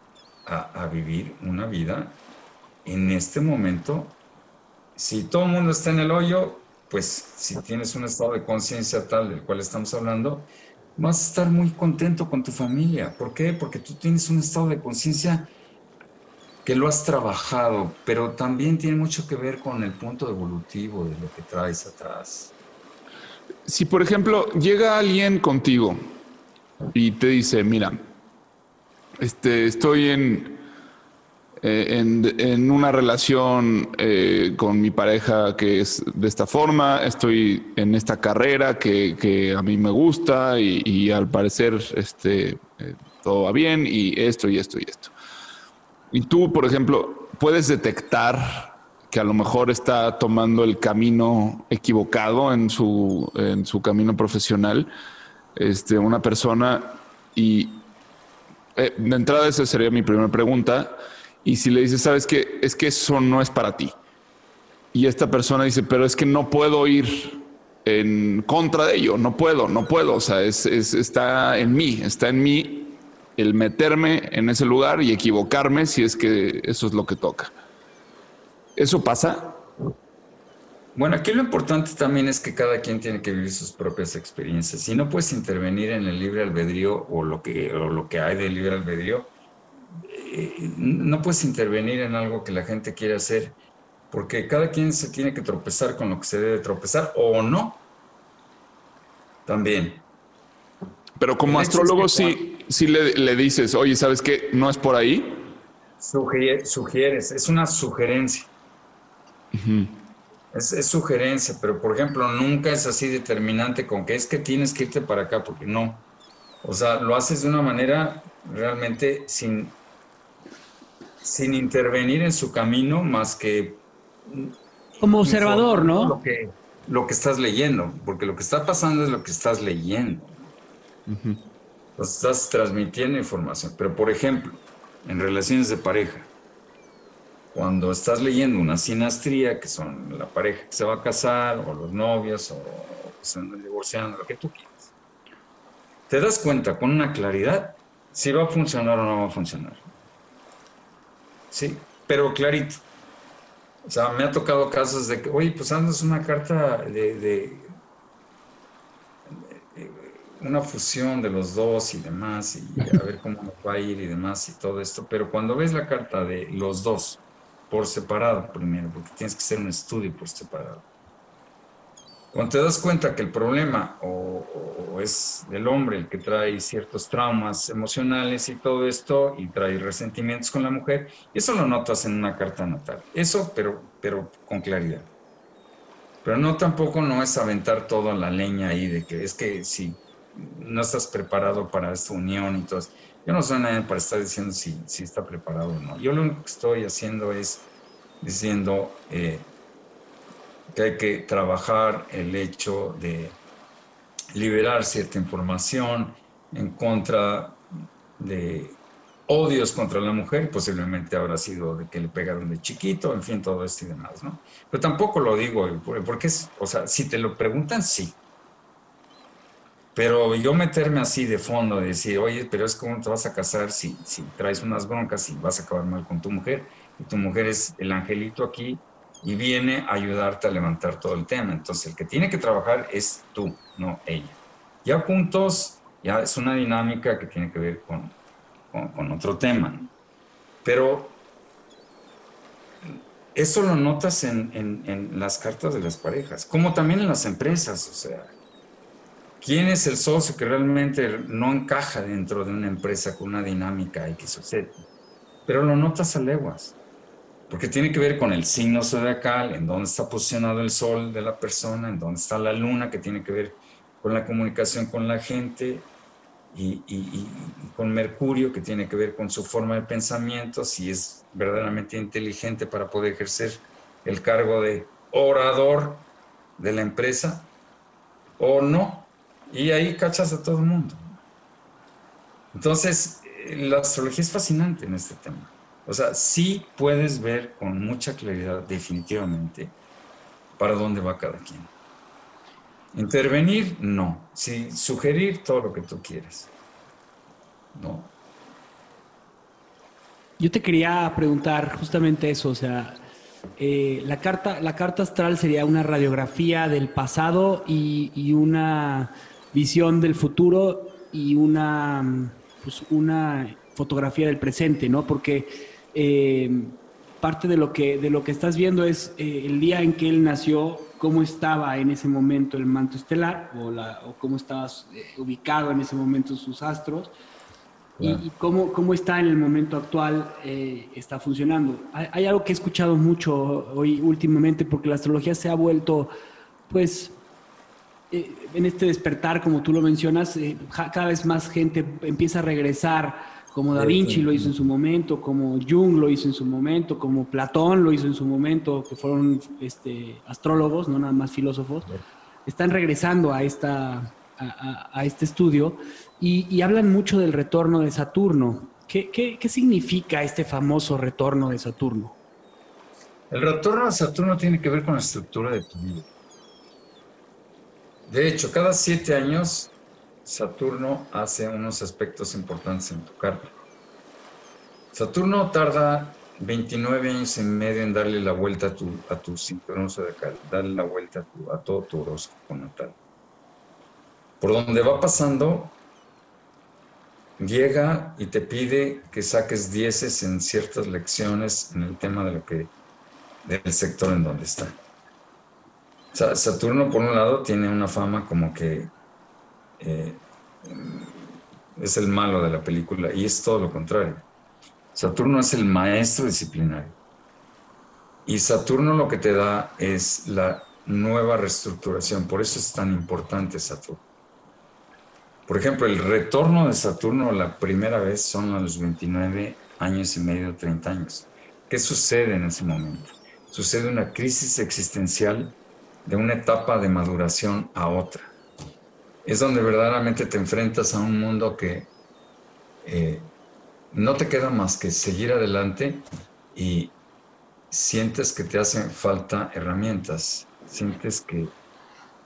a, vivir una vida en este momento. Si todo el mundo está en el hoyo, pues si tienes un estado de conciencia tal del cual estamos hablando, vas a estar muy contento con tu familia. ¿Por qué? Porque tú tienes un estado de conciencia que lo has trabajado, pero también tiene mucho que ver con el punto evolutivo de lo que traes atrás. Si, por ejemplo, llega alguien contigo y te dice, mira, este, estoy en, eh, en, una relación eh, con mi pareja que es de esta forma, estoy en esta carrera que, a mí me gusta y, al parecer este, eh, todo va bien y esto y esto y esto. Y tú, por ejemplo, puedes detectar que a lo mejor está tomando el camino equivocado en su, en su camino profesional, este, una persona y eh, de entrada esa sería mi primera pregunta. Y si le dices, sabes que es que eso no es para ti. Y esta persona dice, pero es que no puedo ir en contra de ello, no puedo, no puedo. O sea, es, está en mí, está en mí el meterme en ese lugar y equivocarme si es que eso es lo que toca. ¿Eso pasa? Bueno, aquí lo importante también es que cada quien tiene que vivir sus propias experiencias. Si no puedes intervenir en el libre albedrío o lo que, lo que hay de libre albedrío, eh, no puedes intervenir en algo que la gente quiere hacer, porque cada quien se tiene que tropezar con lo que se debe tropezar o no. También. Pero como astrólogo, si le, le dices, oye, ¿sabes qué? No es por ahí sugieres, es una sugerencia. es, sugerencia, pero por ejemplo, nunca es así determinante con que es que tienes que irte para acá, porque no. O sea, lo haces de una manera realmente sin, sin intervenir en su camino más que... Como observador, ¿no? Lo que, lo que estás leyendo, porque lo que está pasando es lo que estás leyendo. estás transmitiendo información. Pero, por ejemplo, en relaciones de pareja, cuando estás leyendo una sinastría, que son la pareja que se va a casar, o los novios, o que se andan divorciando, lo que tú quieras, te das cuenta con una claridad si va a funcionar o no va a funcionar. Sí, pero clarito. O sea, me ha tocado casos de que, oye, pues andas una carta de, una fusión de los dos y demás, y a ver cómo nos va a ir y demás y todo esto. Pero cuando ves la carta de los dos por separado primero, porque tienes que hacer un estudio por separado, cuando te das cuenta que el problema o, es del hombre el que trae ciertos traumas emocionales y todo esto y trae resentimientos con la mujer, eso lo notas en una carta natal. Eso, pero, pero con claridad. Pero no tampoco no es aventar toda la leña ahí de que es que si no estás preparado para esta unión y todo eso. Yo no soy nadie para estar diciendo si, si está preparado o no. Yo lo único que estoy haciendo es diciendo, eh, que hay que trabajar el hecho de liberar cierta información en contra de odios contra la mujer, posiblemente habrá sido de que le pegaron de chiquito, en fin, todo esto y demás, ¿no? Pero tampoco lo digo, porque es, o sea, si te lo preguntan, sí. Pero yo meterme así de fondo, de decir, oye, pero es como te vas a casar si, si traes unas broncas y vas a acabar mal con tu mujer, y tu mujer es el angelito aquí, y viene a ayudarte a levantar todo el tema. Entonces, el que tiene que trabajar es tú, no ella. Ya juntos, ya es una dinámica que tiene que ver con, con, otro tema. Pero eso lo notas en, en, en, las cartas de las parejas, como también en las empresas. O sea, ¿quién es el socio que realmente no encaja dentro de una empresa con una dinámica X o Z? Pero lo notas a leguas porque tiene que ver con el signo zodiacal, en dónde está posicionado el sol de la persona, en dónde está la luna, que tiene que ver con la comunicación con la gente, y, con Mercurio, que tiene que ver con su forma de pensamiento, si es verdaderamente inteligente para poder ejercer el cargo de orador de la empresa o no. Y ahí cachas a todo el mundo. Entonces, la astrología es fascinante en este tema. O sea, sí puedes ver con mucha claridad, definitivamente, para dónde va cada quien. Intervenir, no. Sí, sugerir todo lo que tú quieres. No. Yo te quería preguntar justamente eso, o sea, eh, la, carta, la carta astral sería una radiografía del pasado y, y una visión del futuro y una, pues una fotografía del presente, ¿no? Porque eh, parte de lo, que, de lo que estás viendo es eh, el día en que él nació, cómo estaba en ese momento el manto estelar o, la, o cómo estaba eh, ubicado en ese momento sus astros y, cómo, cómo, está en el momento actual, está funcionando. Hay, algo que he escuchado mucho hoy últimamente porque la astrología se ha vuelto, pues, en este despertar, como tú lo mencionas, cada vez más gente empieza a regresar como Da Vinci lo hizo en su momento, como Jung lo hizo en su momento, como Platón lo hizo en su momento, que fueron este, astrólogos, no nada más filósofos, están regresando a, esta, a, este estudio y, hablan mucho del retorno de Saturno. ¿Qué, ¿Qué, significa este famoso retorno de Saturno? El retorno de Saturno tiene que ver con la estructura de tu vida. De hecho, cada siete años Saturno hace unos aspectos importantes en tu carta. Saturno tarda 29 años y medio en darle la vuelta a tu, a tu cinturón zodiacal, darle la vuelta a, todo tu horóscopo natal. Por donde va pasando, llega y te pide que saques dieces en ciertas lecciones en el tema de lo que, del sector en donde está. Saturno, por un lado, tiene una fama como que eh, es el malo de la película y es todo lo contrario. Saturno es el maestro disciplinario. Y Saturno lo que te da es la nueva reestructuración. Por eso es tan importante Saturno. Por ejemplo, el retorno de Saturno la primera vez son a los 29 años y medio, 30 años. ¿Qué sucede en ese momento? Sucede una crisis existencial de una etapa de maduración a otra. Es donde verdaderamente te enfrentas a un mundo que eh, no te queda más que seguir adelante y sientes que te hacen falta herramientas, sientes que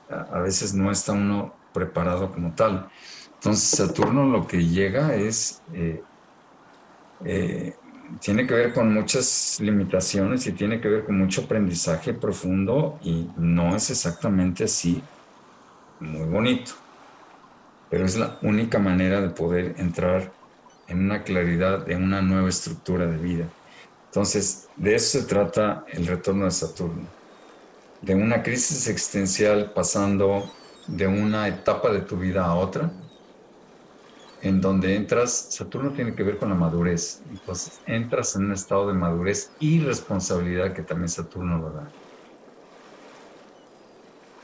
a veces no está uno preparado como tal. Entonces Saturno lo que llega es, eh, eh, tiene que ver con muchas limitaciones y tiene que ver con mucho aprendizaje profundo y no es exactamente así muy bonito, pero es la única manera de poder entrar en una claridad, en una nueva estructura de vida. Entonces, de eso se trata el retorno de Saturno, de una crisis existencial pasando de una etapa de tu vida a otra, en donde entras, Saturno tiene que ver con la madurez, entonces entras en un estado de madurez y responsabilidad que también Saturno lo da.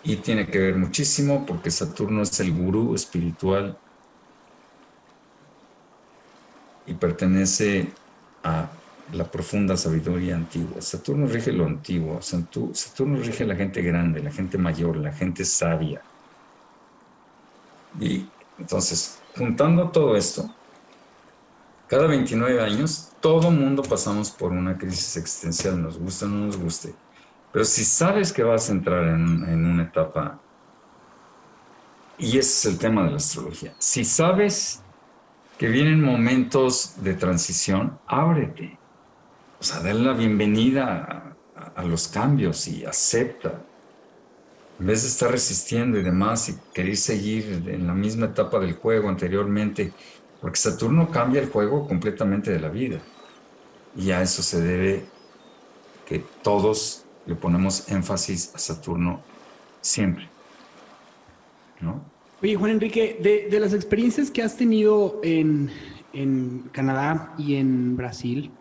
Y tiene que ver muchísimo porque Saturno es el gurú espiritual y pertenece a la profunda sabiduría antigua. Saturno rige lo antiguo, Saturno rige la gente grande, la gente mayor, la gente sabia. Y entonces, juntando todo esto, cada 29 años, todo mundo pasamos por una crisis existencial, nos guste o no nos guste. Pero si sabes que vas a entrar en, una etapa, y ese es el tema de la astrología, si sabes que vienen momentos de transición, ábrete. O sea, dale la bienvenida a, los cambios y acepta. En vez de estar resistiendo y demás y querer seguir en la misma etapa del juego anteriormente, porque Saturno cambia el juego completamente de la vida. Y a eso se debe que todos le ponemos énfasis a Saturno siempre. ¿No? Oye, Juan Enrique, de, las experiencias que has tenido en, Canadá y en Brasil,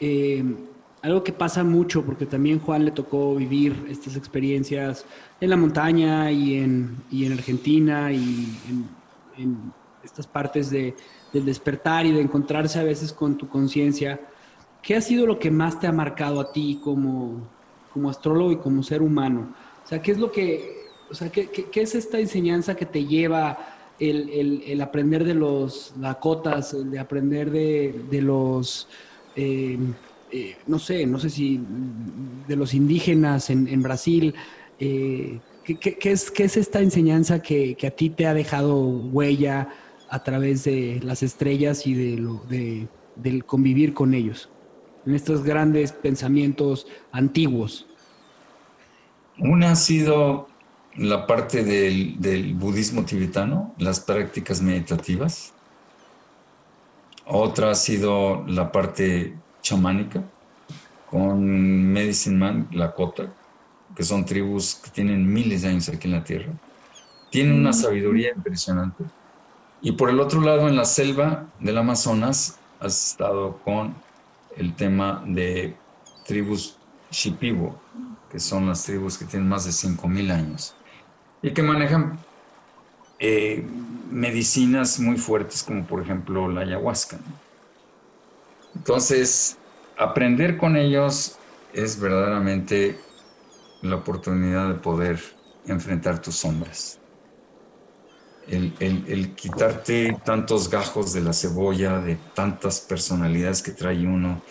eh, algo que pasa mucho, porque también Juan le tocó vivir estas experiencias en la montaña y en, en Argentina y en, estas partes de, del despertar y de encontrarse a veces con tu conciencia. ¿Qué ha sido lo que más te ha marcado a ti como, como astrólogo y como ser humano? O sea, ¿qué es lo que o sea, ¿qué, es esta enseñanza que te lleva el, aprender de los lakotas, el de aprender de, los, eh, eh, no sé, no sé si de los indígenas en, Brasil? Eh, ¿qué, es, es, esta enseñanza que, a ti te ha dejado huella a través de las estrellas y de lo, de, del convivir con ellos? En estos grandes pensamientos antiguos. Una ha sido la parte del, budismo tibetano, las prácticas meditativas. Otra ha sido la parte chamánica, con Medicine Man, Lakota, que son tribus que tienen miles de años aquí en la Tierra. Tienen una sabiduría impresionante. Y por el otro lado, en la selva del Amazonas, has estado con el tema de tribus Shipibo, que son las tribus que tienen más de 5.000 años y que manejan eh, medicinas muy fuertes como por ejemplo la ayahuasca. Entonces, aprender con ellos es verdaderamente la oportunidad de poder enfrentar tus sombras. El, quitarte tantos gajos de la cebolla, de tantas personalidades que trae uno,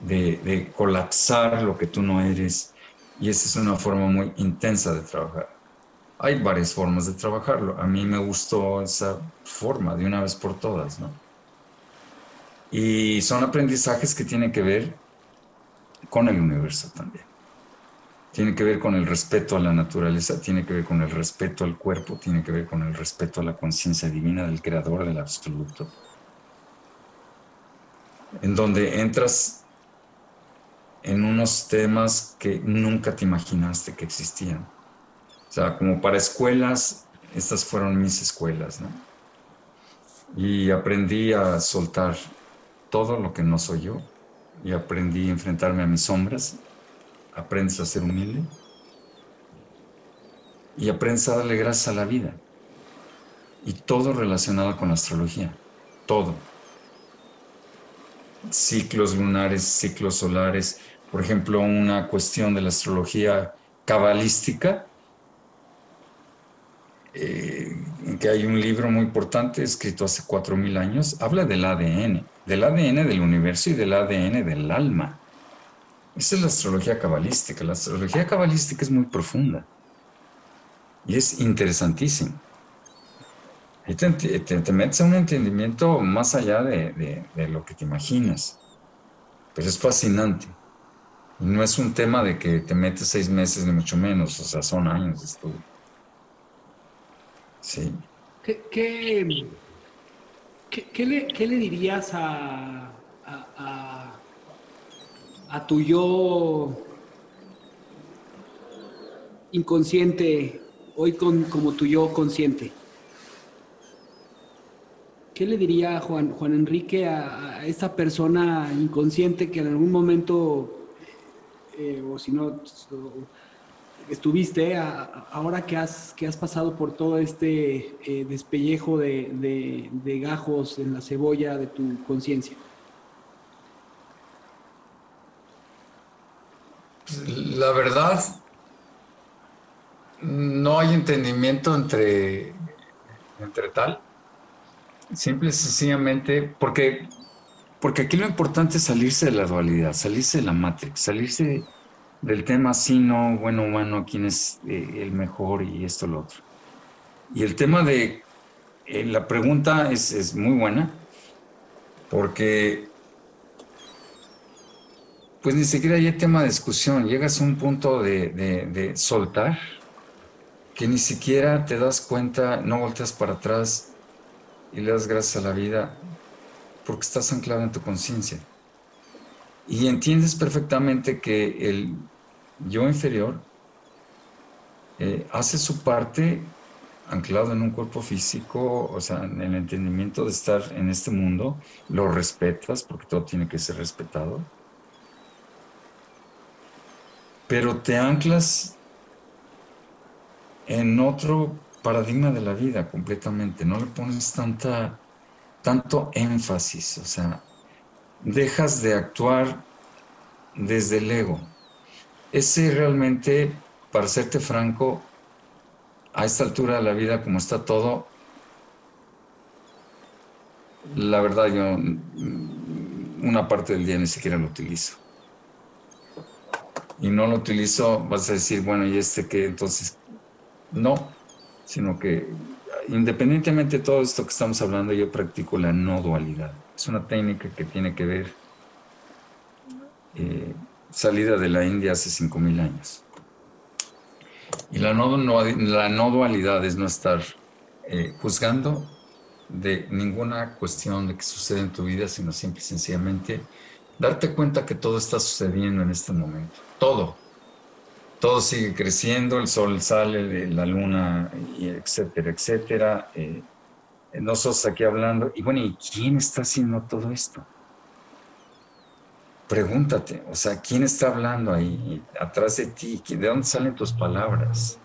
de, de colapsar lo que tú no eres. Y esa es una forma muy intensa de trabajar hay varias formas de trabajarlo. A mí me gustó esa forma de una vez por todas, ¿no? Y son aprendizajes que tienen que ver con el universo también. Tiene que ver con el respeto a la naturaleza, tiene que ver con el respeto al cuerpo, tiene que ver con el respeto a la conciencia divina del creador del absoluto. En donde entras en unos temas que nunca te imaginaste que existían o sea, como para escuelas, estas fueron mis escuelas, ¿no? Y aprendí a soltar todo lo que no soy yo y aprendí a enfrentarme a mis sombras, aprendes a ser humilde y aprendes a darle gracias a la vida. Y todo relacionado con la astrología, todo. Ciclos lunares, ciclos solares, por ejemplo, una cuestión de la astrología cabalística, eh, que hay un libro muy importante escrito hace 4.000 años, habla del ADN, del ADN del universo y del ADN del alma. Esa es la astrología cabalística. La astrología cabalística es muy profunda y es interesantísima. Y te, metes a un entendimiento más allá de, lo que te imaginas, pero es fascinante. No es un tema de que te metes seis meses, ni mucho menos, o sea, son años de estudio. Sí. ¿Qué, le, dirías a, a, tu yo inconsciente, hoy con, como tu yo consciente? ¿Qué le diría Juan, Juan Enrique a, a esa persona inconsciente que en algún momento, eh, o si no, estuviste, ahora que has, que has pasado por todo este eh, despellejo de, gajos en la cebolla de tu conciencia? La verdad, no hay entendimiento entre, entre tal. Simple y sencillamente, porque, porque aquí lo importante es salirse de la dualidad, salirse de la matrix, salirse del tema sí, no, bueno, bueno, quién es eh, el mejor y esto, lo otro. Y el tema de eh, la pregunta es, muy buena, porque pues ni siquiera hay tema de discusión, llegas a un punto de, de soltar que ni siquiera te das cuenta, no volteas para atrás y le das gracias a la vida porque estás anclado en tu conciencia. Y entiendes perfectamente que el yo inferior eh, hace su parte anclado en un cuerpo físico, o sea, en el entendimiento de estar en este mundo, lo respetas porque todo tiene que ser respetado, pero te anclas en otro paradigma de la vida completamente, no le pones tanta, tanto énfasis, o sea, dejas de actuar desde el ego ese realmente, para serte franco, a esta altura de la vida, como está todo, la verdad yo una parte del día ni siquiera lo utilizo. Y no lo utilizo, vas a decir, bueno, ¿y este qué? Entonces, no, sino que independientemente de todo esto que estamos hablando, yo practico la no dualidad. Es una técnica que tiene que ver eh, salida de la India hace 5.000 años. Y la no, la no dualidad es no estar eh, juzgando de ninguna cuestión de que sucede en tu vida, sino simple y sencillamente darte cuenta que todo está sucediendo en este momento. Todo. Todo sigue creciendo, el sol sale, la luna, etcétera, etcétera. Eh, nosotros aquí hablando. Y bueno, ¿y quién está haciendo todo esto? pregúntate, o sea, ¿quién está hablando ahí atrás de ti? ¿De dónde salen tus palabras?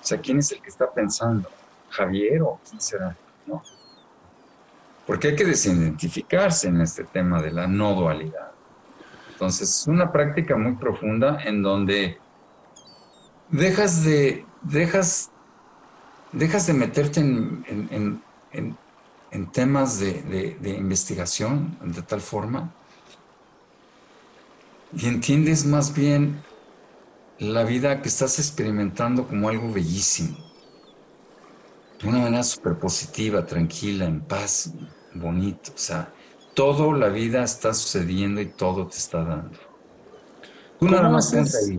O sea, ¿quién es el que está pensando? ¿Javier o quién será? No. Porque hay que desidentificarse en este tema de la no dualidad. Entonces, es una práctica muy profunda en donde dejas de, dejas, de meterte en, temas de investigación de tal forma y entiendes más bien la vida que estás experimentando como algo bellísimo, de una manera súper positiva, tranquila, en paz, bonito. O sea, todo la vida está sucediendo y todo te está dando. ¿Cómo, haces,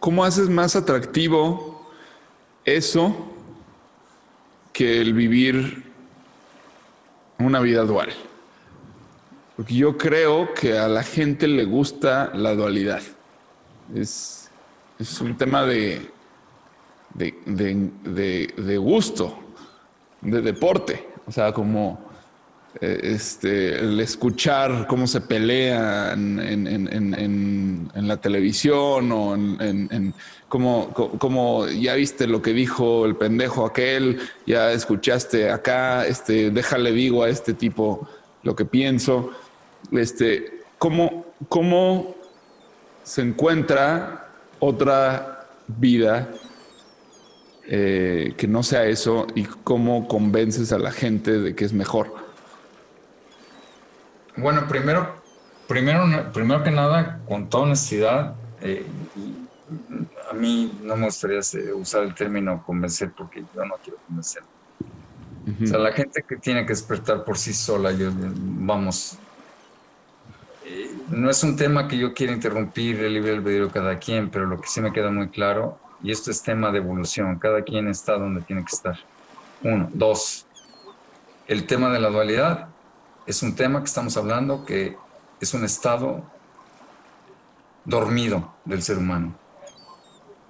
¿Cómo haces más atractivo eso que el vivir una vida dual? Porque yo creo que a la gente le gusta la dualidad. Es, es un tema de, de, de, de, gusto, de deporte. O sea, como eh, este, el escuchar cómo se pelea en, la televisión o en, como, ya viste lo que dijo el pendejo aquel, ya escuchaste acá, este, déjale digo a este tipo lo que pienso. Este, ¿cómo, ¿Cómo se encuentra otra vida eh, que no sea eso y cómo convences a la gente de que es mejor? Bueno, primero, primero, primero que nada, con toda honestidad, eh, a mí no me gustaría usar el término convencer porque yo no quiero convencer. O sea, la gente que tiene que despertar por sí sola, yo, vamos, eh, no es un tema que yo quiera interrumpir el libre albedrío de cada quien, pero lo que sí me queda muy claro, y esto es tema de evolución, cada quien está donde tiene que estar. Uno. Dos, el tema de la dualidad es un tema que estamos hablando que es un estado dormido del ser humano,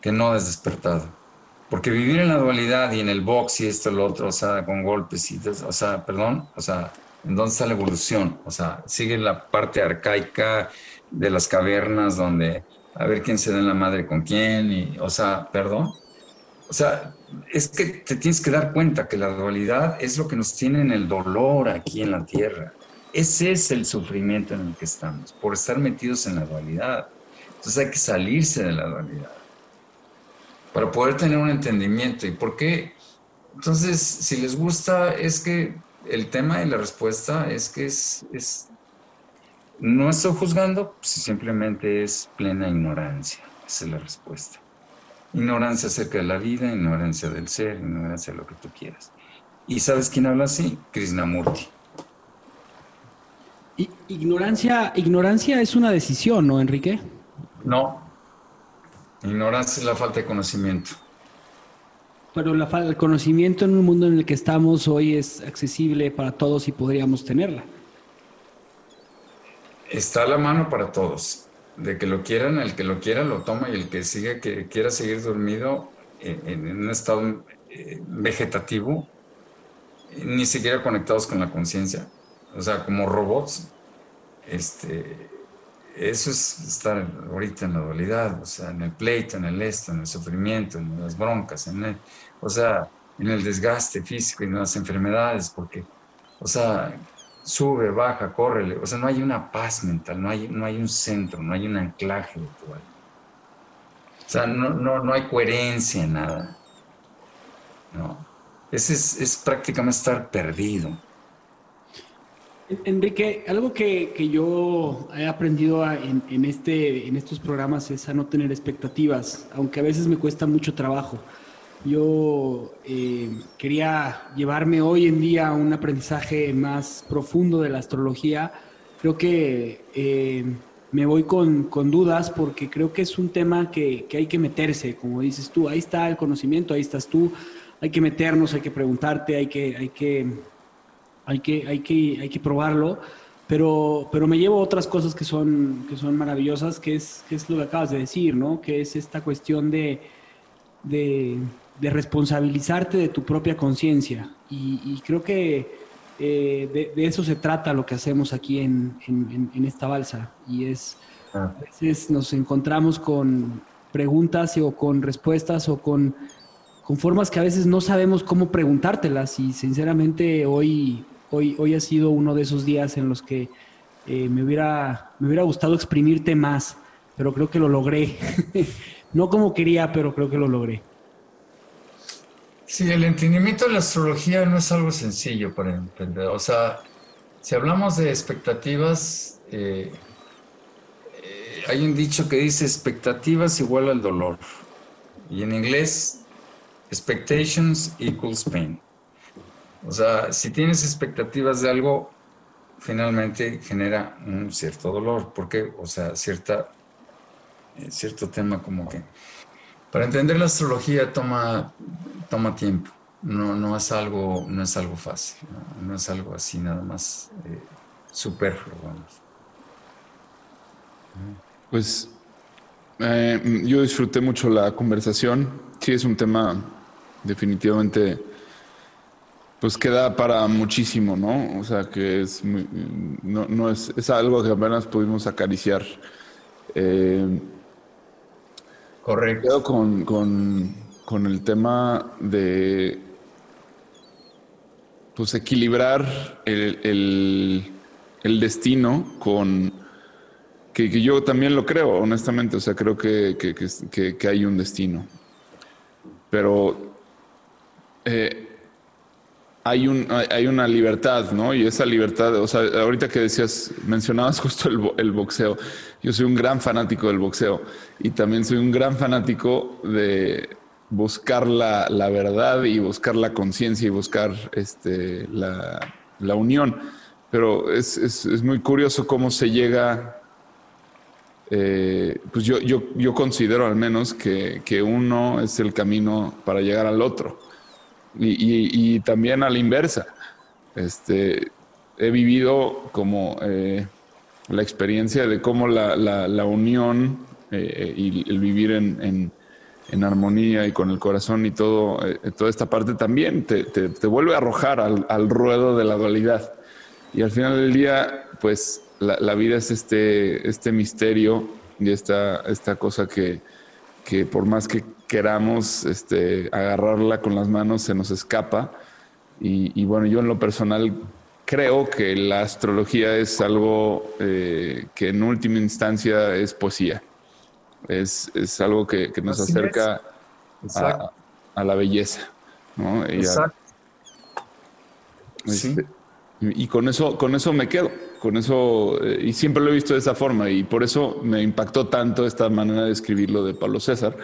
que no es despertado. Porque vivir en la dualidad y en el box y esto y lo otro, o sea, con golpes y, o sea, perdón, o sea, ¿en dónde está la evolución? O sea, sigue la parte arcaica de las cavernas donde a ver quién se da en la madre con quién, y, o sea, perdón. O sea, es que te tienes que dar cuenta que la dualidad es lo que nos tiene en el dolor aquí en la tierra. Ese es el sufrimiento en el que estamos, por estar metidos en la dualidad. Entonces hay que salirse de la dualidad para poder tener un entendimiento. ¿Y por qué? Entonces, si les gusta, es que el tema y la respuesta es que es, es no estoy juzgando, simplemente es plena ignorancia. Esa es la respuesta. Ignorancia acerca de la vida, ignorancia del ser, ignorancia de lo que tú quieras. ¿Y sabes quién habla así? Krishnamurti. Ignorancia, ignorancia es una decisión, ¿no, Enrique? No. Ignorancia es la falta de conocimiento. Pero la, el conocimiento en un mundo en el que estamos hoy es accesible para todos y podríamos tenerla. Está a la mano para todos. De que lo quieran, el que lo quiera lo toma y el que siga, que quiera seguir dormido en, un estado eh, vegetativo, ni siquiera conectados con la conciencia, o sea, como robots, este, eso es estar ahorita en la dualidad, o sea, en el pleito, en el esto, en el sufrimiento, en las broncas, en o sea, en el desgaste físico y en las enfermedades, porque, o sea, sube, baja, corre, o sea, no hay una paz mental, no hay, no hay un centro, no hay un anclaje virtual. O sea, no, no, no hay coherencia en nada. No. Ese es, es prácticamente estar perdido. Enrique, algo que, que yo he aprendido en, en, este, en estos programas es a no tener expectativas, aunque a veces me cuesta mucho trabajo. Yo eh, quería llevarme hoy en día un aprendizaje más profundo de la astrología. Creo que eh, me voy con, con, dudas porque creo que es un tema que, que, hay que meterse, como dices tú. Ahí está el conocimiento, ahí estás tú. Hay que meternos, hay que preguntarte, hay que, hay que, hay que, hay que, hay que probarlo. Pero, pero me llevo otras cosas que son, que son maravillosas, que es, que es lo que acabas de decir, ¿no? Que es esta cuestión de de responsabilizarte de tu propia conciencia. Y, creo que eh, de, eso se trata lo que hacemos aquí en, esta balsa. Y es, ah. a veces nos encontramos con preguntas o con respuestas o con, con formas que a veces no sabemos cómo preguntártelas. Y sinceramente hoy, hoy, hoy ha sido uno de esos días en los que eh, me, hubiera, me hubiera gustado exprimirte más, pero creo que lo logré. no como quería, pero creo que lo logré. Sí, el entendimiento de la astrología no es algo sencillo para entender. O sea, si hablamos de expectativas, eh, eh, hay un dicho que dice expectativas igual al dolor. Y en inglés, expectations equals pain. O sea, si tienes expectativas de algo, finalmente genera un cierto dolor. porque O sea, cierta, eh, cierto tema como que... Para entender la astrología toma toma tiempo. No, no, es, algo, no es algo fácil, no, es algo así nada más eh, superfluo, Pues eh, yo disfruté mucho la conversación. Sí, es un tema definitivamente pues queda para muchísimo, ¿no? O sea, que es, no, es, es, algo que apenas pudimos acariciar. Eh, Correcto. Con, con, con, el tema de pues equilibrar el, el, el destino con que, yo también lo creo, honestamente. O sea, creo que, que, que hay un destino. Pero eh, hay, un, hay una libertad, ¿no? Y esa libertad, o sea, ahorita que decías, mencionabas justo el, boxeo, yo soy un gran fanático del boxeo y también soy un gran fanático de buscar la, verdad y buscar la conciencia y buscar este, la, unión. Pero es, muy curioso cómo se llega, eh, pues yo, yo, yo, considero al menos que, que uno es el camino para llegar al otro y, también a la inversa. Este, he vivido como eh, la experiencia de cómo la, unión eh, y el vivir en, armonía y con el corazón y todo, eh, toda esta parte también te, vuelve a arrojar al, ruedo de la dualidad. Y al final del día, pues la, vida es este, este misterio y esta, esta cosa que, que por más que queramos este, agarrarla con las manos, se nos escapa. Y, bueno, yo en lo personal creo que la astrología es algo eh, que en última instancia es poesía. Es, es algo que, nos acerca a, la belleza. Exacto. Este, y con eso, con eso me quedo. Con eso, eh, y siempre lo he visto de esa forma, y por eso me impactó tanto esta manera de escribirlo de Pablo César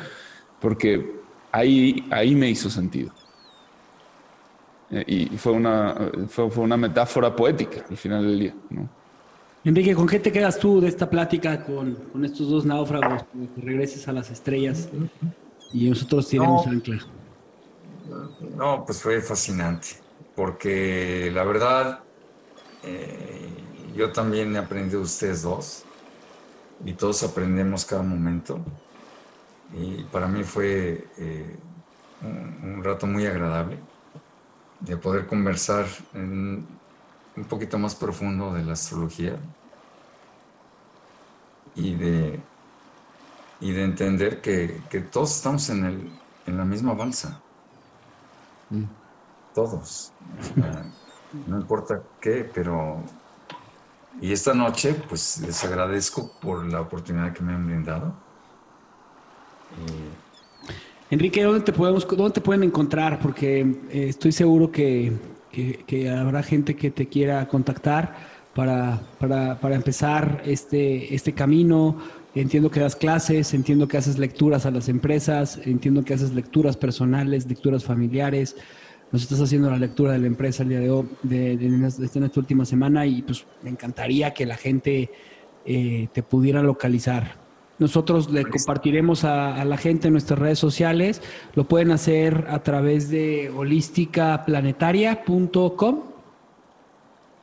porque ahí, ahí me hizo sentido. Eh, y fue una, fue, una metáfora poética al final del día. Enrique, ¿con qué te quedas tú de esta plática con, con estos dos náufragos? Que regreses a las estrellas y nosotros tiremos no, ancla. No, pues fue fascinante, porque la verdad, eh, yo también he aprendido de ustedes dos y todos aprendemos cada momento. Y para mí fue eh, un, rato muy agradable de poder conversar un poquito más profundo de la astrología y de, y de entender que, todos estamos en, el, en la misma balsa. Mm. Todos. no importa qué, pero... Y esta noche, pues les agradezco por la oportunidad que me han brindado Enrique, ¿dónde te, podemos, ¿dónde te pueden encontrar? Porque eh, estoy seguro que, habrá gente que te quiera contactar para, para, empezar este, este camino. Entiendo que das clases, entiendo que haces lecturas a las empresas, entiendo que haces lecturas personales, lecturas familiares. Nos estás haciendo la lectura de la empresa el día de hoy, de, esta última semana, y pues me encantaría que la gente eh, te pudiera localizar. Nosotros le compartiremos a, la gente en nuestras redes sociales. Lo pueden hacer a través de holísticaplanetaria.com.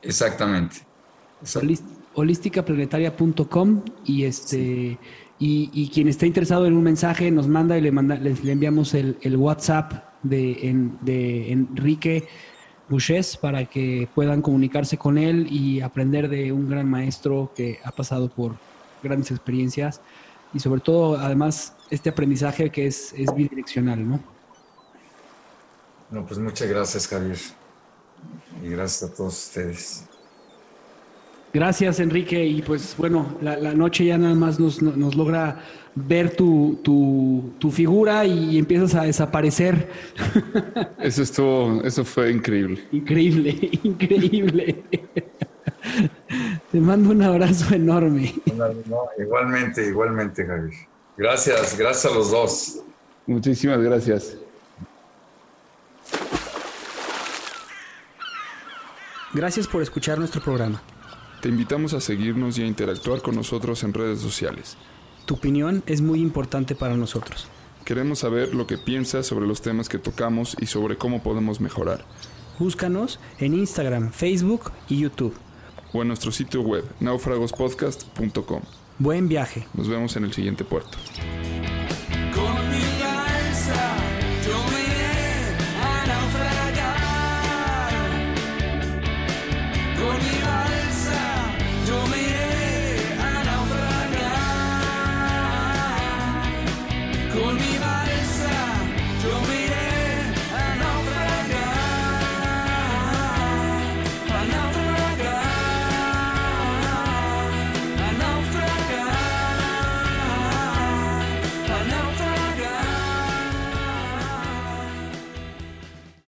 Exactamente. holísticaplanetaria.com y este y, quien esté interesado en un mensaje nos manda y le manda le enviamos el, WhatsApp de, de Enrique Bouches para que puedan comunicarse con él y aprender de un gran maestro que ha pasado por grandes experiencias y sobre todo, además, este aprendizaje que es, es bidireccional, ¿no? No, pues muchas gracias, Javier. Y gracias a todos ustedes. Gracias, Enrique. Y pues bueno, la, noche ya nada más nos, logra ver tu, tu, figura y empiezas a desaparecer. Eso estuvo, eso fue increíble. Increíble, increíble. Te mando un abrazo enorme. igualmente, igualmente, Javier. Gracias, gracias a los dos. Muchísimas gracias. Gracias por escuchar nuestro programa. Te invitamos a seguirnos y a interactuar con nosotros en redes sociales. Tu opinión es muy importante para nosotros. Queremos saber lo que piensas sobre los temas que tocamos y sobre cómo podemos mejorar. Búscanos en Instagram, Facebook y YouTube o en nuestro sitio web naufragospodcast.com. Buen viaje. Nos vemos en el siguiente puerto.